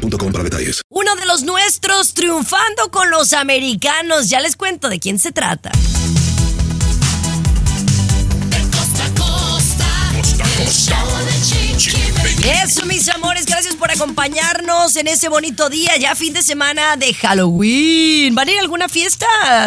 para detalles. Uno de los nuestros triunfando con los americanos. Ya les cuento de quién se trata. Eso, mis amores, gracias por acompañarnos en este bonito día, ya fin de semana de Halloween. ¿Van a ir a alguna fiesta,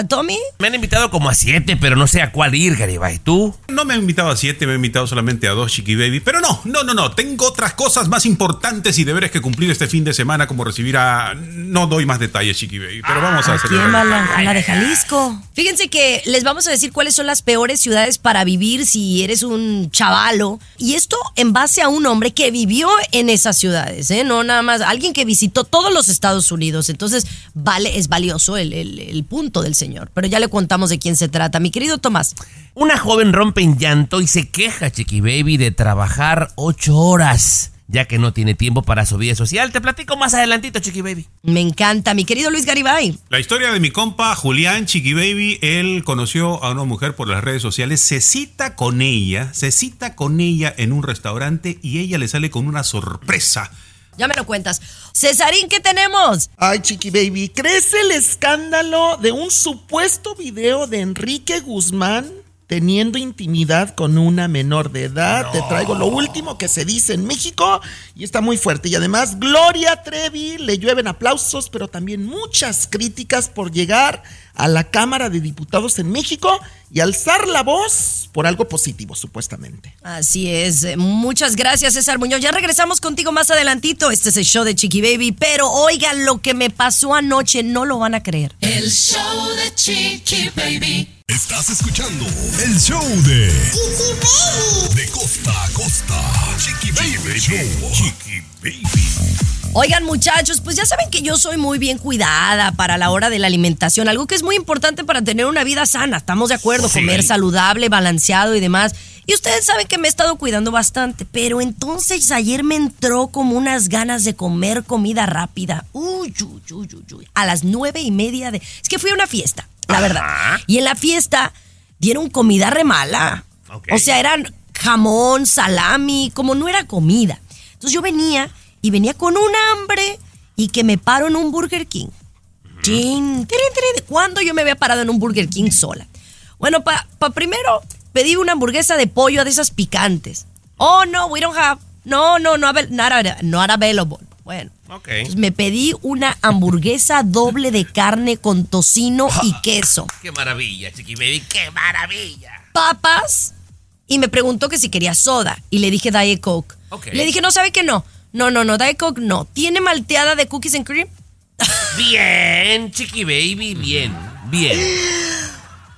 Tommy? Me han invitado como a siete, pero no sé a cuál ir, Garibay. ¿Tú? No me han invitado a siete, me han invitado solamente a dos, Chiqui Baby. Pero no, no, no, no. Tengo otras cosas más importantes y deberes que cumplir este fin de semana, como recibir a. No doy más detalles, Chiqui Baby, pero vamos a hacer. ¿Quién va a la, la de Jalisco? Fíjense que les vamos a decir cuáles son las peores ciudades para vivir si eres un chavalo. Y esto en base a un hombre que vivió en esas ciudades, ¿eh? No nada más, alguien que visitó todos los Estados Unidos. Entonces, vale, es valioso el, el- punto del señor. Pero ya le contamos de quién se trata. Mi querido Tomás. Una joven rompe en llanto y se queja, Chiqui Baby, de trabajar ocho horas, ya que no tiene tiempo para su vida social. Te platico más adelantito, Chiqui Baby. Me encanta. Mi querido Luis Garibay. La historia de mi compa Julián Chiqui Baby, él conoció a una mujer por las redes sociales, se cita con ella, se cita con ella en un restaurante y ella le sale con una sorpresa. Ya me lo cuentas. Cesarín, ¿qué tenemos? Ay, Chiqui Baby, ¿crees el escándalo de un supuesto video de Enrique Guzmán teniendo intimidad con una menor de edad? Te traigo lo último que se dice en México y está muy fuerte. Y además, Gloria Trevi le llueven aplausos, pero también muchas críticas por llegar a la Cámara de Diputados en México y alzar la voz por algo positivo, supuestamente. Así es. Muchas gracias, César Muñoz. Ya regresamos contigo más adelantito. Este es el show de Chiqui Baby. Pero oigan, lo que me pasó anoche no lo van a creer. El show de Chiqui Baby. Estás escuchando el show de Chiqui Baby. De costa a costa. Chiqui Baby Show. Chiqui Baby. Oigan, muchachos, pues ya saben que yo soy muy bien cuidada para la hora de la alimentación, algo que es muy importante para tener una vida sana. Estamos de acuerdo, Sí. comer saludable, balanceado y demás. Y ustedes saben que me he estado cuidando bastante, pero entonces ayer me entró como unas ganas de comer comida rápida. Uy, uy, uy, uy, uy. A las nueve y media de. Es que fui a una fiesta, la verdad. Y en la fiesta dieron comida re mala. Ok. O sea, eran jamón, salami, como no era comida. Entonces yo venía y venía con un hambre y que me paro en un Burger King. Chin, tirin. ¿Cuándo yo me había parado en un Burger King sola? Bueno, para primero pedí una hamburguesa de pollo de esas picantes. Oh, no, we don't have. No, no, no, not, not available. Bueno. Ok. Entonces me pedí una hamburguesa doble de carne con tocino y queso. Qué maravilla, Chiqui Baby, qué maravilla. papas y me preguntó que si quería soda y le dije Diet Coke. Ok. Le dije, no, ¿sabe que no? No, no, no, Diet Coke no. ¿Tiene malteada de cookies and cream? Bien, Chiqui Baby, bien, bien.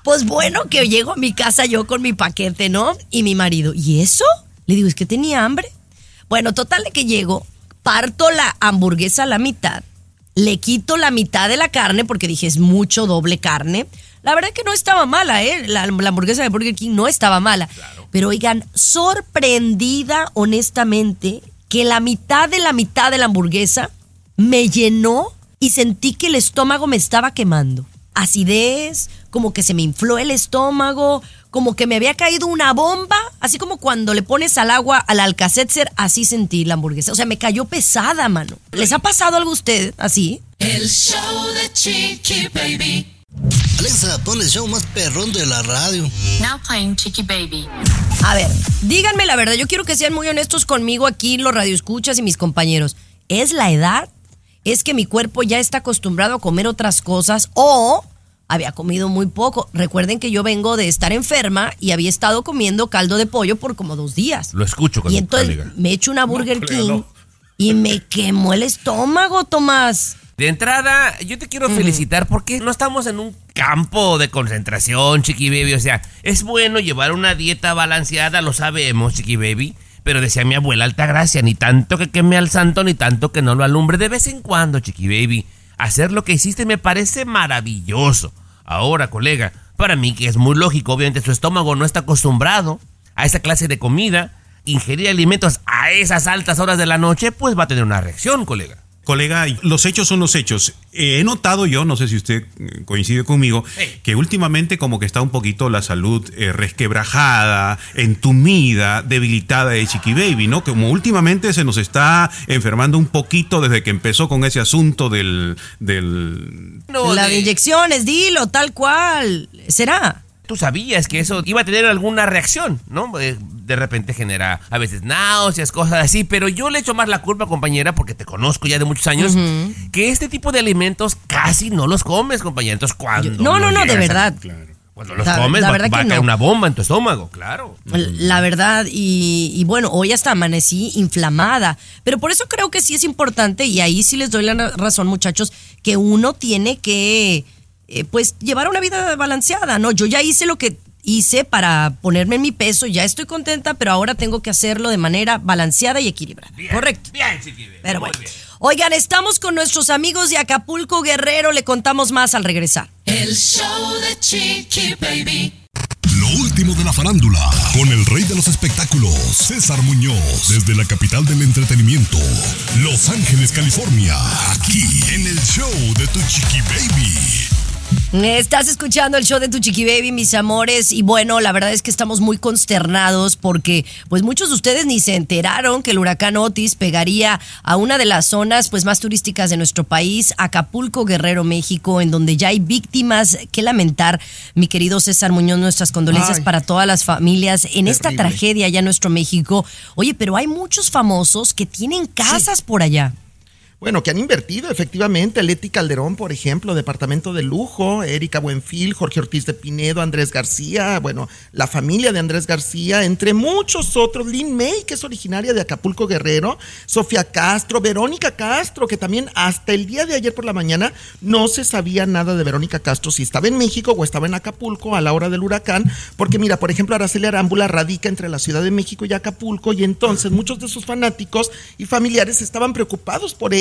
Pues bueno, que llego a mi casa yo con mi paquete, ¿no? Y mi marido, ¿y eso? Le digo, es que tenía hambre. Bueno, total de que llego, parto la hamburguesa a la mitad, le quito la mitad de la carne porque dije, es mucho doble carne. La verdad que no estaba mala, ¿eh? La, la hamburguesa de Burger King no estaba mala. Pero oigan, sorprendida honestamente que la mitad de la mitad de la hamburguesa me llenó y sentí que el estómago me estaba quemando. Acidez, como que se me infló el estómago, como que me había caído una bomba, así como cuando le pones al agua al alcacetzer, así sentí la hamburguesa. O sea, me cayó pesada, mano. ¿Les ha pasado algo a usted así? El show de Chiqui Baby. Alexa, pon el show más perrón de la radio. Now playing Chiqui Baby. A ver, díganme la verdad, yo quiero que sean muy honestos conmigo aquí, los radioescuchas y mis compañeros. ¿Es la edad? ¿Es que mi cuerpo ya está acostumbrado a comer otras cosas? ¿O había comido muy poco? Recuerden que yo vengo de estar enferma y había estado comiendo caldo de pollo por como dos días. Lo escucho con Y entonces me echo una Burger King no. y me quemó el estómago, Tomás. De entrada, yo te quiero felicitar porque no estamos en un campo de concentración, Chiqui Baby. O sea, es bueno llevar una dieta balanceada, lo sabemos, Chiqui Baby. Pero decía mi abuela Altagracia, ni tanto que queme al santo, ni tanto que no lo alumbre. De vez en cuando, Chiqui Baby, hacer lo que hiciste me parece maravilloso. Ahora, colega, para mí que es muy lógico, obviamente su estómago no está acostumbrado a esa clase de comida, ingerir alimentos a esas altas horas de la noche, pues va a tener una reacción, colega. Colega, los hechos son los hechos. Eh, he notado yo, no sé si usted eh, coincide conmigo, Hey. que últimamente como que está un poquito la salud eh, resquebrajada, entumida, debilitada de Chiqui Baby, ¿no? Como últimamente se nos está enfermando un poquito desde que empezó con ese asunto del... del No, la de- de inyecciones, dilo, tal cual. ¿Será? Tú sabías que eso iba a tener alguna reacción, ¿no? Eh, De repente genera a veces náuseas, cosas así, pero yo le echo más la culpa, compañera, porque te conozco ya de muchos años, que este tipo de alimentos casi no los comes, compañera. Entonces, cuando No, no, no, de a- verdad. Cuando los La- comes, la va, a caer no. una bomba en tu estómago, claro. La verdad, y, y bueno, hoy hasta amanecí inflamada, pero por eso creo que sí es importante, y ahí sí les doy la ra- razón, muchachos, que uno tiene que, eh, pues, llevar una vida balanceada, ¿no? Yo ya hice lo que hice para ponerme en mi peso, ya estoy contenta, pero ahora tengo que hacerlo de manera balanceada y equilibrada. Correcto. Bien, Chiqui Baby, Pero bueno. bien. Oigan, estamos con nuestros amigos de Acapulco Guerrero, le contamos más al regresar. El show de Chiqui Baby. Lo último de la farándula, con el rey de los espectáculos, César Muñoz, desde la capital del entretenimiento, Los Ángeles, California, aquí en el show de Tu Chiqui Baby. Estás escuchando el show de tu chiqui baby, mis amores, y bueno, la verdad es que estamos muy consternados porque pues muchos de ustedes ni se enteraron que el huracán Otis pegaría a una de las zonas pues más turísticas de nuestro país, Acapulco, Guerrero, México, en donde ya hay víctimas que lamentar. Mi querido César Muñoz, nuestras condolencias Ay. para todas las familias en esta tragedia allá en nuestro México. Oye, pero hay muchos famosos que tienen casas por allá. Bueno, que han invertido efectivamente. Leti Calderón, por ejemplo, departamento de lujo, Erika Buenfil, Jorge Ortiz de Pinedo, Andrés García, bueno, la familia de Andrés García, entre muchos otros. Lynn May, que es originaria de Acapulco Guerrero, Sofía Castro, Verónica Castro, que también hasta el día de ayer por la mañana no se sabía nada de Verónica Castro, si estaba en México o estaba en Acapulco a la hora del huracán, porque mira, por ejemplo, Araceli Arámbula radica entre la Ciudad de México y Acapulco y entonces muchos de sus fanáticos y familiares estaban preocupados por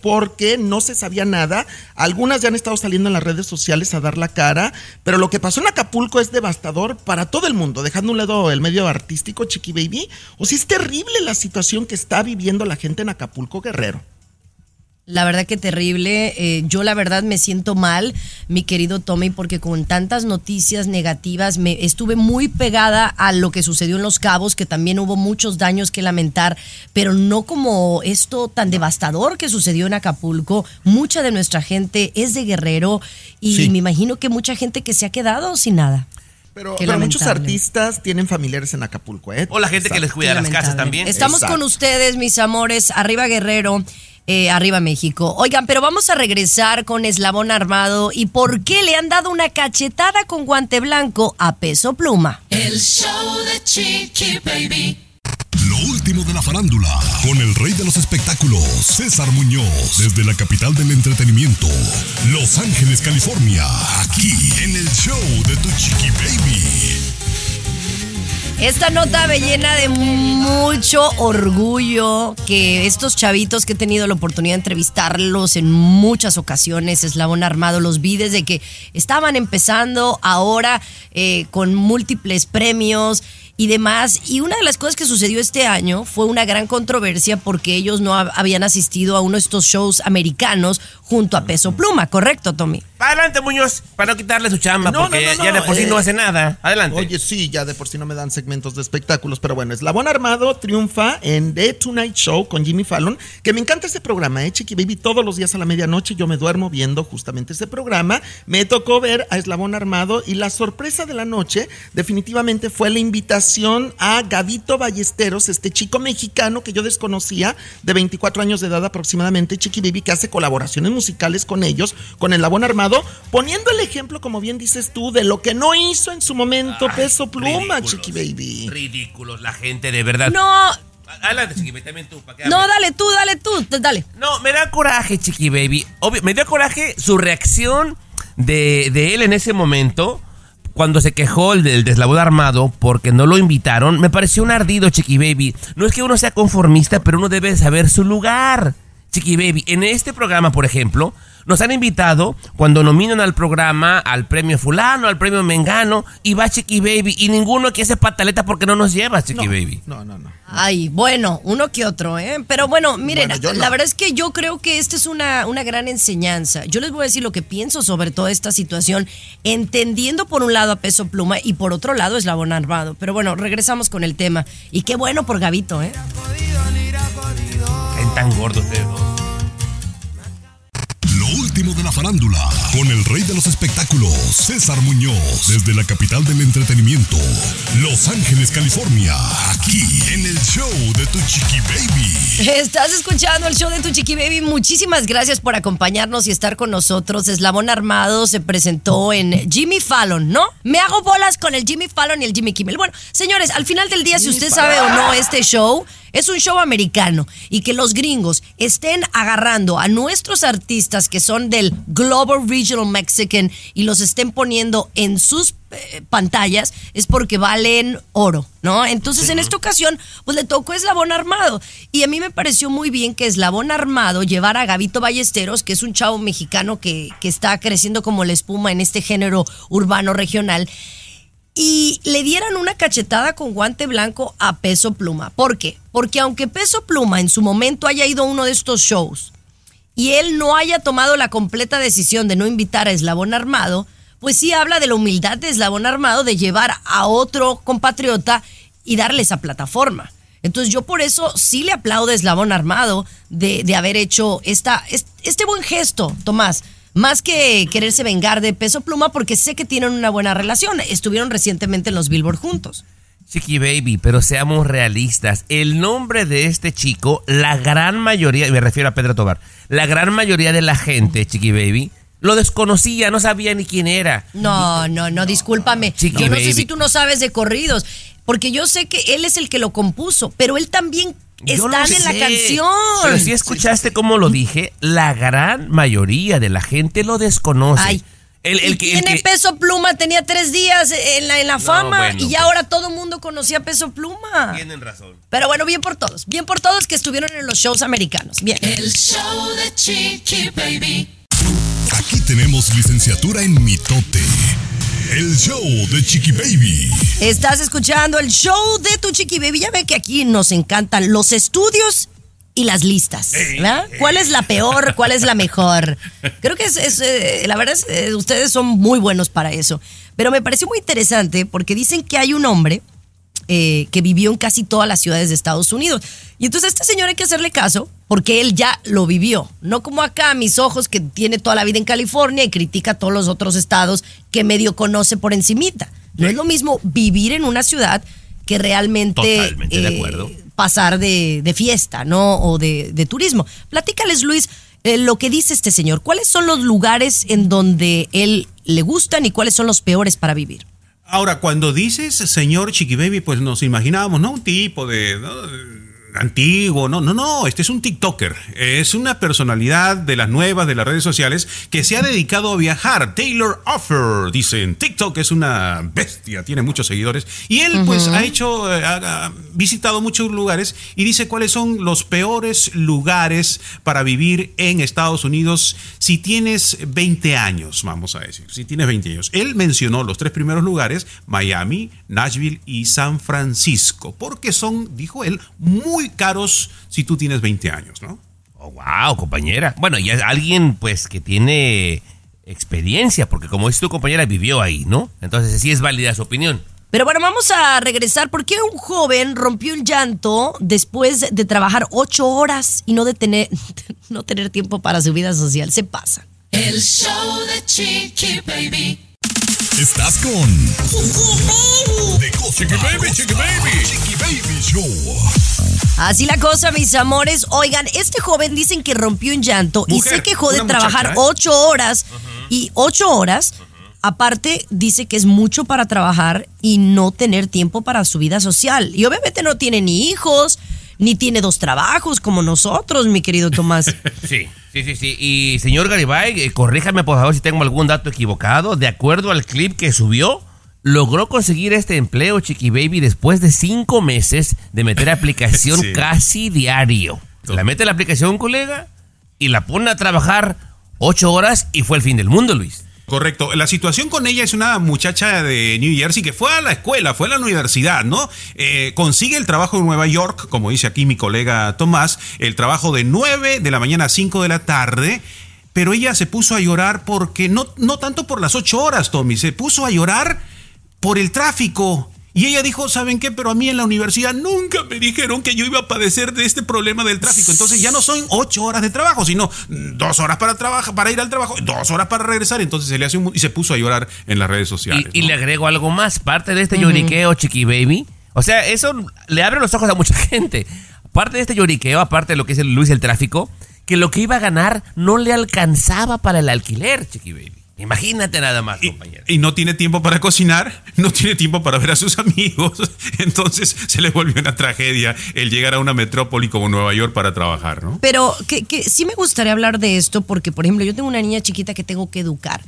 porque no se sabía nada. Algunas ya han estado saliendo en las redes sociales a dar la cara, pero lo que pasó en Acapulco es devastador para todo el mundo, dejando a un lado el medio artístico, Chiqui Baby. O sea, es terrible la situación que está viviendo la gente en Acapulco Guerrero. La verdad que terrible. Eh, yo la verdad me siento mal, mi querido Tommy, porque con tantas noticias negativas me estuve muy pegada a lo que sucedió en Los Cabos, que también hubo muchos daños que lamentar, pero no como esto tan devastador que sucedió en Acapulco. Mucha de nuestra gente es de Guerrero y Sí. me imagino que mucha gente que se ha quedado sin nada. Pero, Qué pero muchos artistas tienen familiares en Acapulco, ¿eh? O la gente que les cuida las casas también. Estamos Exacto. con ustedes, mis amores. Arriba Guerrero, eh, arriba México. Oigan, pero vamos a regresar con Eslabón Armado. ¿Y por qué le han dado una cachetada con guante blanco a peso pluma? El show de Chiqui Baby. Lo último de la farándula, con el rey de los espectáculos, César Muñoz, desde la capital del entretenimiento, Los Ángeles, California, aquí en el show de Tu Chiqui Baby. Esta nota me llena de mucho orgullo que estos chavitos que he tenido la oportunidad de entrevistarlos en muchas ocasiones, Eslabón Armado, los vi desde que estaban empezando, ahora eh, con múltiples premios y demás. Y una de las cosas que sucedió este año fue una gran controversia porque ellos no hab- habían asistido a uno de estos shows americanos junto a Peso Pluma, ¿correcto, Tommy? Adelante, Muñoz, para no quitarle su chamba, No, porque no, no, ya de por sí eh, no hace nada. Adelante. Oye, sí, ya de por sí no me dan segmentos de espectáculos, pero bueno, Eslabón Armado triunfa en The Tonight Show con Jimmy Fallon, que me encanta este programa, ¿eh? Chiqui Baby, todos los días a la medianoche yo me duermo viendo justamente ese programa. Me tocó ver a Eslabón Armado y la sorpresa de la noche definitivamente fue la invitación a Gavito Ballesteros, este chico mexicano que yo desconocía, de 24 años de edad aproximadamente, Chiqui Baby, que hace colaboraciones musicales con ellos, con Eslabón Armado, poniendo el ejemplo, como bien dices tú, de lo que no hizo en su momento Ay, Peso Pluma, ridículos, Chiqui Baby. Ridículos, la gente, de verdad. No, Adelante, Chiqui Baby, también tú, para que no, dale tú, dale tú, dale. No, me da coraje, Chiqui Baby. Obvio, me dio coraje su reacción de, de él en ese momento. Cuando se quejó el del deslabón armado porque no lo invitaron, me pareció un ardido, Chiqui Baby. No es que uno sea conformista, pero uno debe saber su lugar. Chiqui Baby, en este programa, por ejemplo, nos han invitado cuando nominan al programa al premio fulano, al premio mengano, y va Chiqui Baby, y ninguno que hace pataleta porque no nos lleva, Chiqui Baby. No, no, no. Ay, bueno, uno que otro, ¿eh? Pero bueno, miren, Bueno, la verdad es que yo creo que esta es una, una gran enseñanza. Yo les voy a decir lo que pienso sobre toda esta situación, entendiendo por un lado a Peso Pluma y por otro lado Eslabón Armado. Pero bueno, regresamos con el tema. Y qué bueno por Gavito, ¿eh? Caen tan gordos ustedes último de la farándula, con el rey de los espectáculos, César Muñoz, desde la capital del entretenimiento, Los Ángeles, California, aquí en el show de Tu Chiqui Baby. Estás escuchando el show de Tu Chiqui Baby. Muchísimas gracias por acompañarnos y estar con nosotros. Eslabón Armado se presentó en Jimmy Fallon, ¿no? Me hago bolas con el Jimmy Fallon y el Jimmy Kimmel. Bueno, señores, al final del día, si usted sabe o no este show, es un show americano y que los gringos estén agarrando a nuestros artistas que son del Global Regional Mexican y los estén poniendo en sus eh, pantallas es porque valen oro, ¿no? Entonces en esta ocasión pues le tocó Eslabón Armado y a mí me pareció muy bien que Eslabón Armado llevara a Gavito Ballesteros, que es un chavo mexicano que, que está creciendo como la espuma en este género urbano regional y le dieran una cachetada con guante blanco a Peso Pluma. ¿Por qué? Porque aunque Peso Pluma en su momento haya ido a uno de estos shows y él no haya tomado la completa decisión de no invitar a Eslabón Armado, pues sí habla de la humildad de Eslabón Armado de llevar a otro compatriota y darle esa plataforma. Entonces yo por eso sí le aplaudo a Eslabón Armado de, de haber hecho esta, es- este buen gesto, Tomás. Más que quererse vengar de peso pluma, porque sé que tienen una buena relación. Estuvieron recientemente en los Billboard juntos. Chiqui Baby, pero seamos realistas. El nombre de este chico, la gran mayoría, y me refiero a Pedro Tobar, la gran mayoría de la gente, Chiqui Baby, lo desconocía, no sabía ni quién era. No, no, no, discúlpame. Chiqui yo no sé si tú no sabes de corridos, porque yo sé que él es el que lo compuso, pero él también Yo lo está en la canción. Pero si escuchaste cómo lo dije, la gran mayoría de la gente lo desconoce. Ay. el, que, el tiene que- peso pluma, tenía tres días en la, en la fama bueno, y pues. ahora todo el mundo conocía peso pluma. Tienen razón. Pero bueno, bien por todos, bien por todos que estuvieron en los shows americanos. Bien. El show de Chiqui Baby. Aquí tenemos licenciatura en mitote. El show de Chiqui Baby. Estás escuchando el show de tu chiqui baby. Ya ve que aquí nos encantan los estudios y las listas. ¿verdad? ¿Cuál es la peor? ¿Cuál es la mejor? Creo que es, es, eh, la verdad es eh, ustedes son muy buenos para eso. Pero me pareció muy interesante porque dicen que hay un hombre eh, que vivió en casi todas las ciudades de Estados Unidos. Y entonces a este señor hay que hacerle caso porque él ya lo vivió. No como acá a mis ojos que tiene toda la vida en California y critica a todos los otros estados que medio conoce por encimita. No es lo mismo vivir en una ciudad que realmente de acuerdo. pasar de, de fiesta, ¿no? O de, de turismo. Platícales, Luis, eh, lo que dice este señor. ¿Cuáles son los lugares en donde él le gustan y cuáles son los peores para vivir? Ahora, cuando dices señor Chiqui Baby, pues nos imaginábamos, ¿no? Un tipo de. Antiguo, no, no, no, este es un TikToker, es una personalidad de las nuevas de las redes sociales que se ha dedicado a viajar. Taylor Offer, dicen, TikTok es una bestia, tiene muchos seguidores y él pues ha hecho, eh, ha, ha visitado muchos lugares y dice cuáles son los peores lugares para vivir en Estados Unidos si tienes 20 años, vamos a decir, si tienes 20 años. Él mencionó los tres primeros lugares, Miami, Nashville y San Francisco, porque son, dijo él, muy caros si tú tienes 20 años, ¿no? Oh, wow, compañera. Bueno, y es alguien pues que tiene experiencia, porque como es tu compañera, vivió ahí, ¿no? Entonces sí es válida su opinión. Pero bueno, vamos a regresar. ¿Por qué un joven rompió el llanto después de trabajar ocho horas y no de tener, no tener tiempo para su vida social? Se pasa. El show de Chiqui Baby. Estás con De Chiqui Baby, Chiqui Baby. Chiqui Baby Show. Así la cosa, mis amores. Oigan, este joven dicen que rompió un llanto y se quejó de trabajar muchacha, ¿eh? ocho horas. Y ocho horas, aparte, dice que es mucho para trabajar y no tener tiempo para su vida social. Y obviamente no tiene ni hijos, ni tiene dos trabajos como nosotros, mi querido Tomás. Sí, sí, sí, sí. Y señor Garibay, eh, corríjame por favor si tengo algún dato equivocado. De acuerdo al clip que subió, logró conseguir este empleo, Chiqui Baby, después de cinco meses de meter aplicación Sí. casi diario. La mete la aplicación, colega, y la pone a trabajar ocho horas y fue el fin del mundo, Luis. Correcto. La situación con ella es una muchacha de New Jersey que fue a la escuela, fue a la universidad, ¿no? Eh, consigue el trabajo en Nueva York, como dice aquí mi colega Tomás, el trabajo de 9 de la mañana a 5 de la tarde. Pero ella se puso a llorar porque, no, no tanto por las 8 horas, Tommy, se puso a llorar por el tráfico. Y ella dijo, ¿saben qué? Pero a mí en la universidad nunca me dijeron que yo iba a padecer de este problema del tráfico. Entonces ya no son ocho horas de trabajo, sino dos horas para trabajar, para ir al trabajo, dos horas para regresar. Entonces se le hace un, y se puso a llorar en las redes sociales. Y, le agrego algo más, parte de este lloriqueo, Chiqui Baby. O sea, eso le abre los ojos a mucha gente. Parte de este lloriqueo, aparte de lo que es el Luis el tráfico, que lo que iba a ganar no le alcanzaba para el alquiler, Chiqui Baby. Imagínate nada más, Y, compañero. y no tiene tiempo para cocinar, no tiene tiempo para ver a sus amigos. Entonces se le volvió una tragedia el llegar a una metrópoli como Nueva York para trabajar, ¿no? Pero que, que sí me gustaría hablar de esto porque, por ejemplo, yo tengo una niña chiquita que tengo que educar.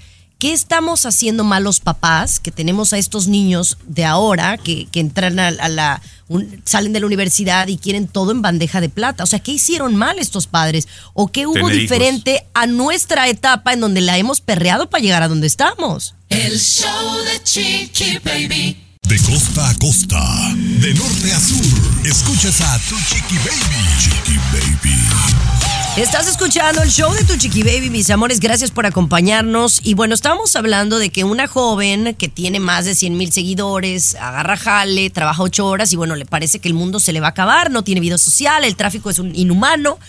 ¿Qué estamos haciendo mal los papás que tenemos a estos niños de ahora que, que entran a, a la un- salen de la universidad y quieren todo en bandeja de plata? O sea, ¿qué hicieron mal estos padres? ¿O qué hubo Tener hijos. diferente a nuestra etapa en donde la hemos perreado para llegar a donde estamos? El show de Chiqui Baby. De costa a costa, de norte a sur, escuchas a tu chiqui baby. Chiqui baby. Estás escuchando el show de tu chiqui baby, mis amores. Gracias por acompañarnos. Y bueno, estábamos hablando de que una joven que tiene más de 100 mil seguidores, agarra jale, trabaja ocho horas y bueno, le parece que el mundo se le va a acabar, no tiene vida social, el tráfico es un inhumano,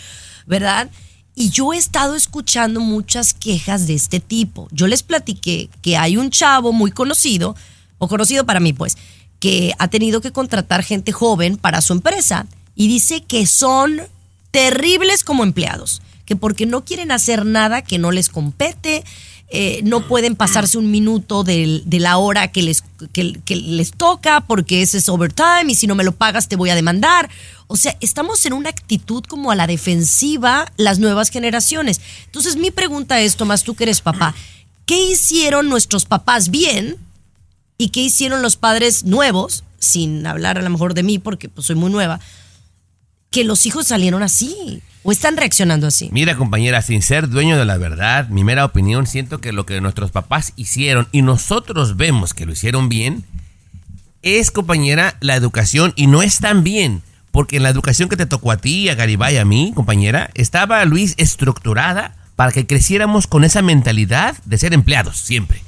¿verdad? Y yo he estado escuchando muchas quejas de este tipo. Yo les platiqué que hay un chavo muy conocido, o conocido para mí, pues, que ha tenido que contratar gente joven para su empresa y dice que son terribles como empleados, que porque no quieren hacer nada que no les compete, eh, no pueden pasarse un minuto de la hora que les, que les toca porque ese es overtime y si no me lo pagas te voy a demandar. O sea, estamos en una actitud como a la defensiva las nuevas generaciones. Entonces mi pregunta es, Tomás, tú que eres papá, ¿qué hicieron nuestros papás bien y qué hicieron los padres nuevos, sin hablar a lo mejor de mí porque pues, soy muy nueva, que los hijos salieron así o están reaccionando así? Mira, compañera, sin ser dueño de la verdad, mi mera opinión, siento que lo que nuestros papás hicieron y nosotros vemos que lo hicieron bien, es, compañera, la educación y no es tan bien. Porque en la educación que te tocó a ti, a Garibay, a mí, compañera, estaba Luis estructurada para que creciéramos con esa mentalidad de ser empleados siempre.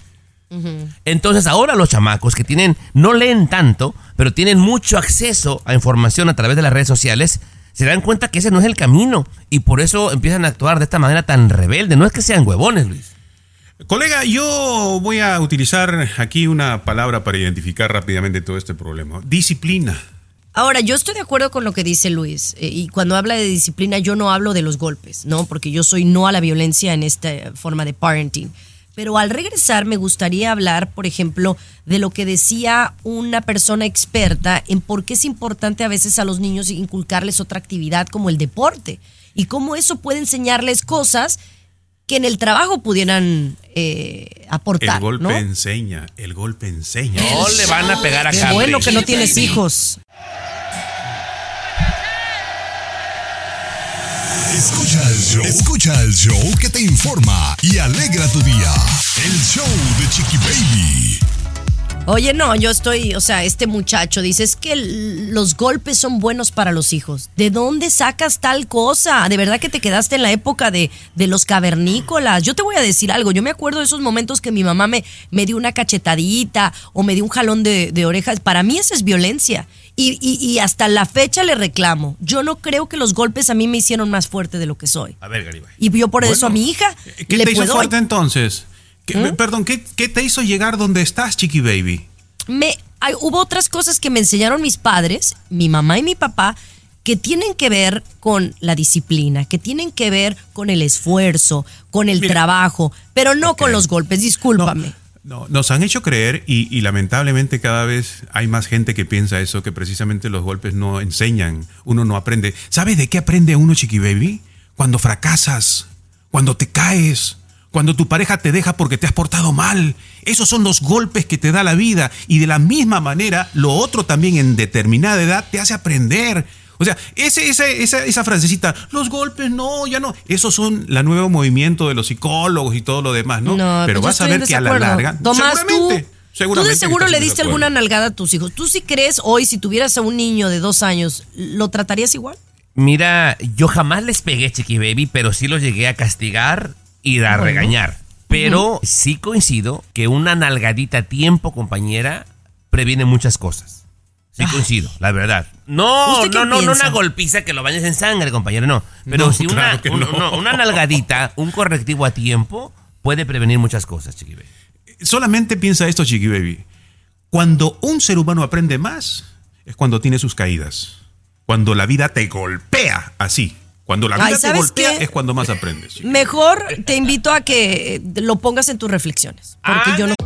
Entonces ahora los chamacos que tienen, no leen tanto, pero tienen mucho acceso a información a través de las redes sociales, se dan cuenta que ese no es el camino y por eso empiezan a actuar de esta manera tan rebelde. No es que sean huevones, Luis. Colega, yo voy a utilizar aquí una palabra para identificar rápidamente todo este problema. Disciplina. Ahora, yo estoy de acuerdo con lo que dice Luis, eh, y cuando habla de disciplina yo no hablo de los golpes, ¿no? Porque yo soy no a la violencia en esta forma de parenting. Pero al regresar me gustaría hablar, por ejemplo, de lo que decía una persona experta en por qué es importante a veces a los niños inculcarles otra actividad como el deporte y cómo eso puede enseñarles cosas que en el trabajo pudieran eh, aportar. El golpe ¿no? enseña, el golpe enseña. No le van a pegar a Qué bueno que no tienes hijos. Escucha el show. Escucha el show que te informa y alegra tu día. El show de Chiqui Baby. Oye, no, yo estoy, o sea, este muchacho dice es que los golpes son buenos para los hijos. ¿De dónde sacas tal cosa? De verdad que te quedaste en la época de, de los cavernícolas. Yo te voy a decir algo, yo me acuerdo de esos momentos que mi mamá me, me dio una cachetadita o me dio un jalón de, de orejas. Para mí eso es violencia. Y, y- y hasta la fecha le reclamo. Yo no creo que los golpes a mí me hicieron más fuerte de lo que soy. A ver, Garibay. Y yo por eso a mi hija ¿Qué le te hizo fuerte entonces? ¿Qué- ¿Mm? Perdón, ¿qué, qué te hizo llegar donde estás, Chiqui Baby? me hay- hubo otras cosas que me enseñaron mis padres, mi mamá y mi papá, que tienen que ver con la disciplina, que tienen que ver con el esfuerzo, con el Mira. trabajo, pero no con los golpes, discúlpame. No, nos han hecho creer y, lamentablemente cada vez hay más gente que piensa eso, que precisamente los golpes no enseñan, uno no aprende. ¿Sabes de qué aprende uno, Chiqui Baby? Cuando fracasas, cuando te caes, cuando tu pareja te deja porque te has portado mal. Esos son los golpes que te da la vida. Y de la misma manera, lo otro también en determinada edad te hace aprender. O sea, ese, ese, esa, esa frasecita, los golpes no, ya no. Esos son el nuevo movimiento de los psicólogos y todo lo demás, ¿no? No, Pero yo vas a ver que a la larga. Tomás, seguramente, tú, seguramente tú de seguro le diste alguna nalgada a tus hijos. ¿Tú sí crees hoy, si tuvieras a un niño de dos años, lo tratarías igual? Mira, yo jamás les pegué, Chiqui Baby, pero sí los llegué a castigar y a Bueno. regañar. Pero sí coincido que una nalgadita a tiempo, compañera, previene muchas cosas. Sí coincido, la verdad. No, ¿Usted qué no, no, no una golpiza que lo bañes en sangre, compañero, no. Pero No, sí una, claro que un- no. no, una nalgadita, un correctivo a tiempo, puede prevenir muchas cosas, Chiqui Baby. Solamente piensa esto, Chiqui Baby. Cuando un ser humano aprende más, es cuando tiene sus caídas. Cuando la vida te golpea así. Cuando la Ay, vida te ¿sabes golpea qué? es cuando más aprendes. Chiqui. Mejor te invito a que lo pongas en tus reflexiones. Porque yo no.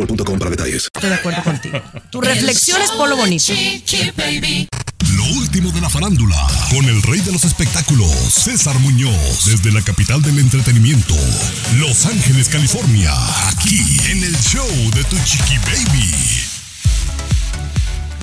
boostmobile.com para detalles. Estoy de acuerdo contigo. Tu reflexión es polo bonito. Lo último de la farándula, con el rey de los espectáculos, César Muñoz, desde la capital del entretenimiento, Los Ángeles, California, aquí en el show de Tu Chiqui Baby.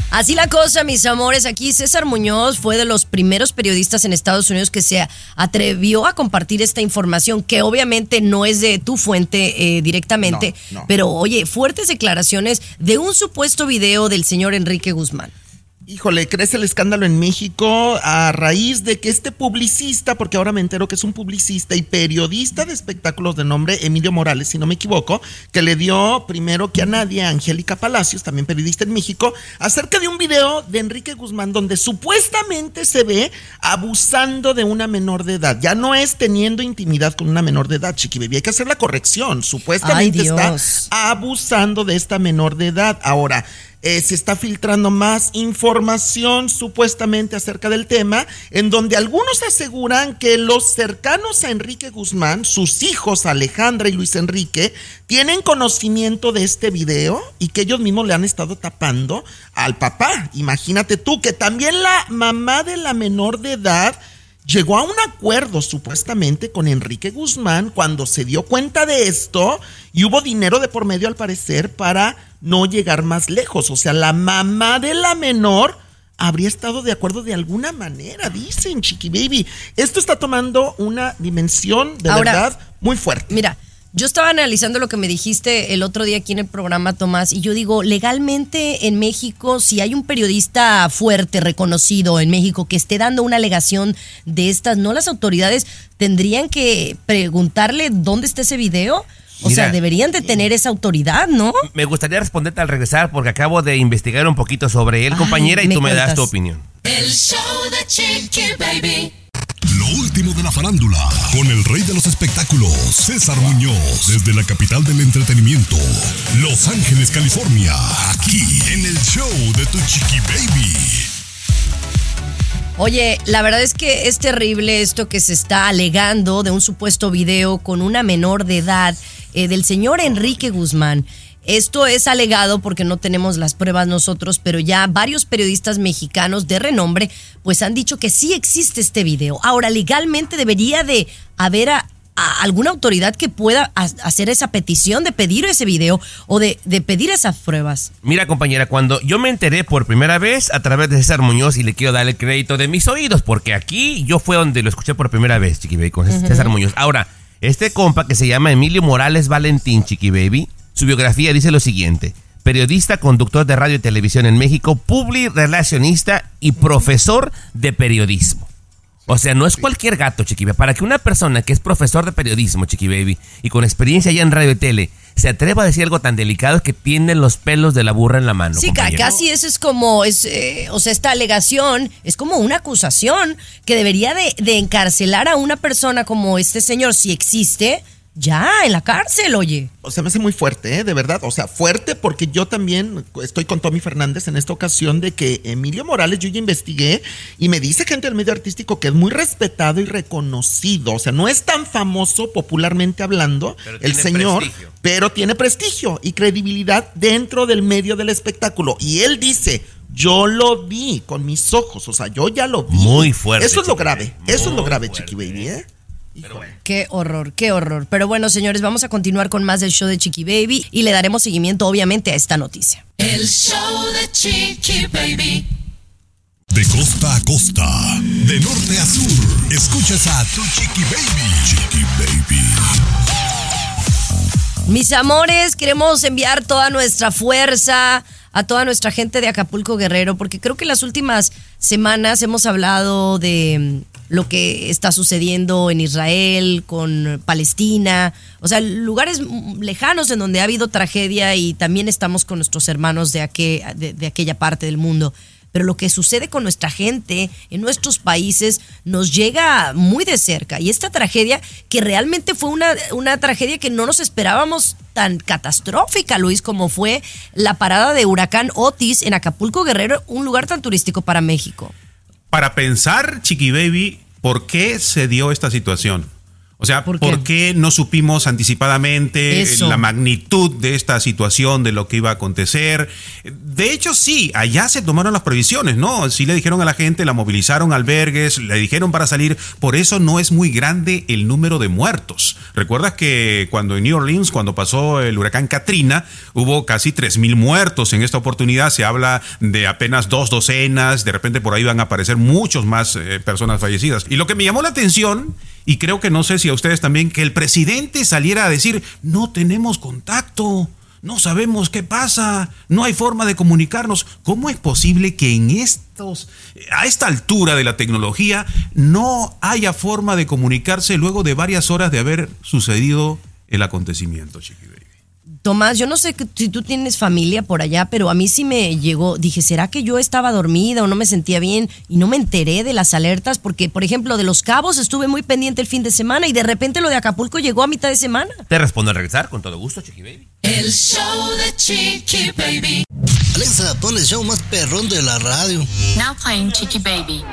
Así la cosa, mis amores. Aquí César Muñoz fue de los primeros periodistas en Estados Unidos que se atrevió a compartir esta información, que obviamente no es de tu fuente eh, directamente, No, no. pero oye, fuertes declaraciones de un supuesto video del señor Enrique Guzmán. Híjole, crece el escándalo en México a raíz de que este publicista, porque ahora me entero que es un publicista y periodista de espectáculos de nombre Emilio Morales, si no me equivoco, que le dio primero que a nadie a Angélica Palacios, también periodista en México, acerca de un video de Enrique Guzmán donde supuestamente se ve abusando de una menor de edad. Ya no es teniendo intimidad con una menor de edad, Chiqui Baby. Hay que hacer la corrección. Supuestamente Ay, está abusando de esta menor de edad. Ahora, eh, se está filtrando más información supuestamente acerca del tema, en donde algunos aseguran que los cercanos a Enrique Guzmán, sus hijos Alejandra y Luis Enrique, tienen conocimiento de este video y que ellos mismos le han estado tapando al papá. Imagínate tú que también la mamá de la menor de edad llegó a un acuerdo supuestamente con Enrique Guzmán cuando se dio cuenta de esto y hubo dinero de por medio al parecer para no llegar más lejos. O sea, la mamá de la menor habría estado de acuerdo de alguna manera, dicen Chiqui Baby. Esto está tomando una dimensión de Ahora, verdad muy fuerte. Mira, yo estaba analizando lo que me dijiste el otro día aquí en el programa, Tomás, y yo digo, legalmente en México, si hay un periodista fuerte, reconocido en México, que esté dando una alegación de estas, ¿no las autoridades tendrían que preguntarle dónde está ese video? O sea, deberían de tener esa autoridad, ¿no? Me gustaría responderte al regresar porque acabo de investigar un poquito sobre él, Ay, compañera, y me tú me das tu opinión. El show de Chiqui Baby. Lo último de la farándula, con el rey de los espectáculos, César Muñoz, desde la capital del entretenimiento, Los Ángeles, California, aquí en el show de Tu Chiqui Baby. Oye, la verdad es que es terrible esto que se está alegando de un supuesto video con una menor de edad eh, del señor Enrique Guzmán. Esto es alegado porque no tenemos las pruebas nosotros, pero ya varios periodistas mexicanos de renombre pues han dicho que sí existe este video. Ahora, legalmente debería de haber a- a alguna autoridad que pueda ha- hacer esa petición de pedir ese video o de, de pedir esas pruebas. Mira, compañera, cuando yo me enteré por primera vez a través de César Muñoz y le quiero dar el crédito de mis oídos, porque aquí yo fue donde lo escuché por primera vez, Chiqui Baby, con César Muñoz. Ahora, este compa que se llama Emilio Morales Valentín, Chiqui Baby, su biografía dice lo siguiente. Periodista, conductor de radio y televisión en México, publi relacionista y profesor de periodismo. O sea, no es cualquier gato, Chiqui Baby. Para que una persona que es profesor de periodismo, Chiqui Baby, y con experiencia ya en radio y tele, se atreva a decir algo tan delicado es que tienen los pelos de la burra en la mano. Sí, compañero. casi eso es como, es, eh, o sea, esta alegación es como una acusación que debería de, de encarcelar a una persona como este señor, si existe, ya en la cárcel, oye. O sea, me hace muy fuerte, ¿eh? de verdad. O sea, fuerte porque yo también estoy con Tommy Fernández en esta ocasión de que Emilio Morales, yo ya investigué y me dice gente del medio artístico que es muy respetado y reconocido. O sea, no es tan famoso popularmente hablando Pero el señor, prestigio. pero tiene prestigio y credibilidad dentro del medio del espectáculo. Y él dice, yo lo vi con mis ojos, o sea, yo ya lo vi. Muy fuerte, Eso es lo grave, eso es lo grave, fuerte. Chiqui Baby, ¿eh? Pero bueno. Qué horror, qué horror. Pero bueno, señores, vamos a continuar con más del show de Chiqui Baby y le daremos seguimiento, obviamente, a esta noticia. El show de Chiqui Baby. De costa a costa, de norte a sur, escuchas a tu Chiqui Baby. Chiqui Baby. Mis amores, queremos enviar toda nuestra fuerza a toda nuestra gente de Acapulco Guerrero, porque creo que en las últimas semanas hemos hablado de lo que está sucediendo en Israel, con Palestina, o sea, lugares lejanos en donde ha habido tragedia y también estamos con nuestros hermanos de, aquel- de- de aquella parte del mundo. Pero lo que sucede con nuestra gente en nuestros países nos llega muy de cerca. Y esta tragedia, que realmente fue una, una tragedia que no nos esperábamos tan catastrófica, Luis, como fue la parada de huracán Otis en Acapulco Guerrero, un lugar tan turístico para México. Para pensar, Chiqui Baby, ¿por qué se dio esta situación? O sea, ¿Por ¿por qué? qué, no supimos anticipadamente Eso. la magnitud de esta situación, de lo que iba a acontecer? De hecho, sí, allá se tomaron las previsiones, ¿no? Sí le dijeron a la gente, la movilizaron albergues, le dijeron para salir, por eso no es muy grande el número de muertos. ¿Recuerdas que cuando en New Orleans, cuando pasó el huracán Katrina, hubo casi 3.000 muertos? En esta oportunidad se habla de apenas dos docenas, de repente por ahí van a aparecer muchos más eh, personas fallecidas. Y lo que me llamó la atención, y creo que no sé si a ustedes también, que el presidente saliera a decir, no tenemos contacto. No sabemos qué pasa, no hay forma de comunicarnos. ¿Cómo es posible que en estos, a esta altura de la tecnología, no haya forma de comunicarse luego de varias horas de haber sucedido el acontecimiento, Chiqui Baby? Tomás, yo no sé si tú tienes familia por allá, pero a mí sí me llegó, dije, ¿será que yo estaba dormida o no me sentía bien? Y no me enteré de las alertas porque, por ejemplo, de Los Cabos estuve muy pendiente el fin de semana y de repente lo de Acapulco llegó a mitad de semana. Te respondo al regresar, con todo gusto, Chiqui Baby. El show de Chiqui Baby. Alexa, pon el show más perrón de la radio. Now playing Chiqui Baby.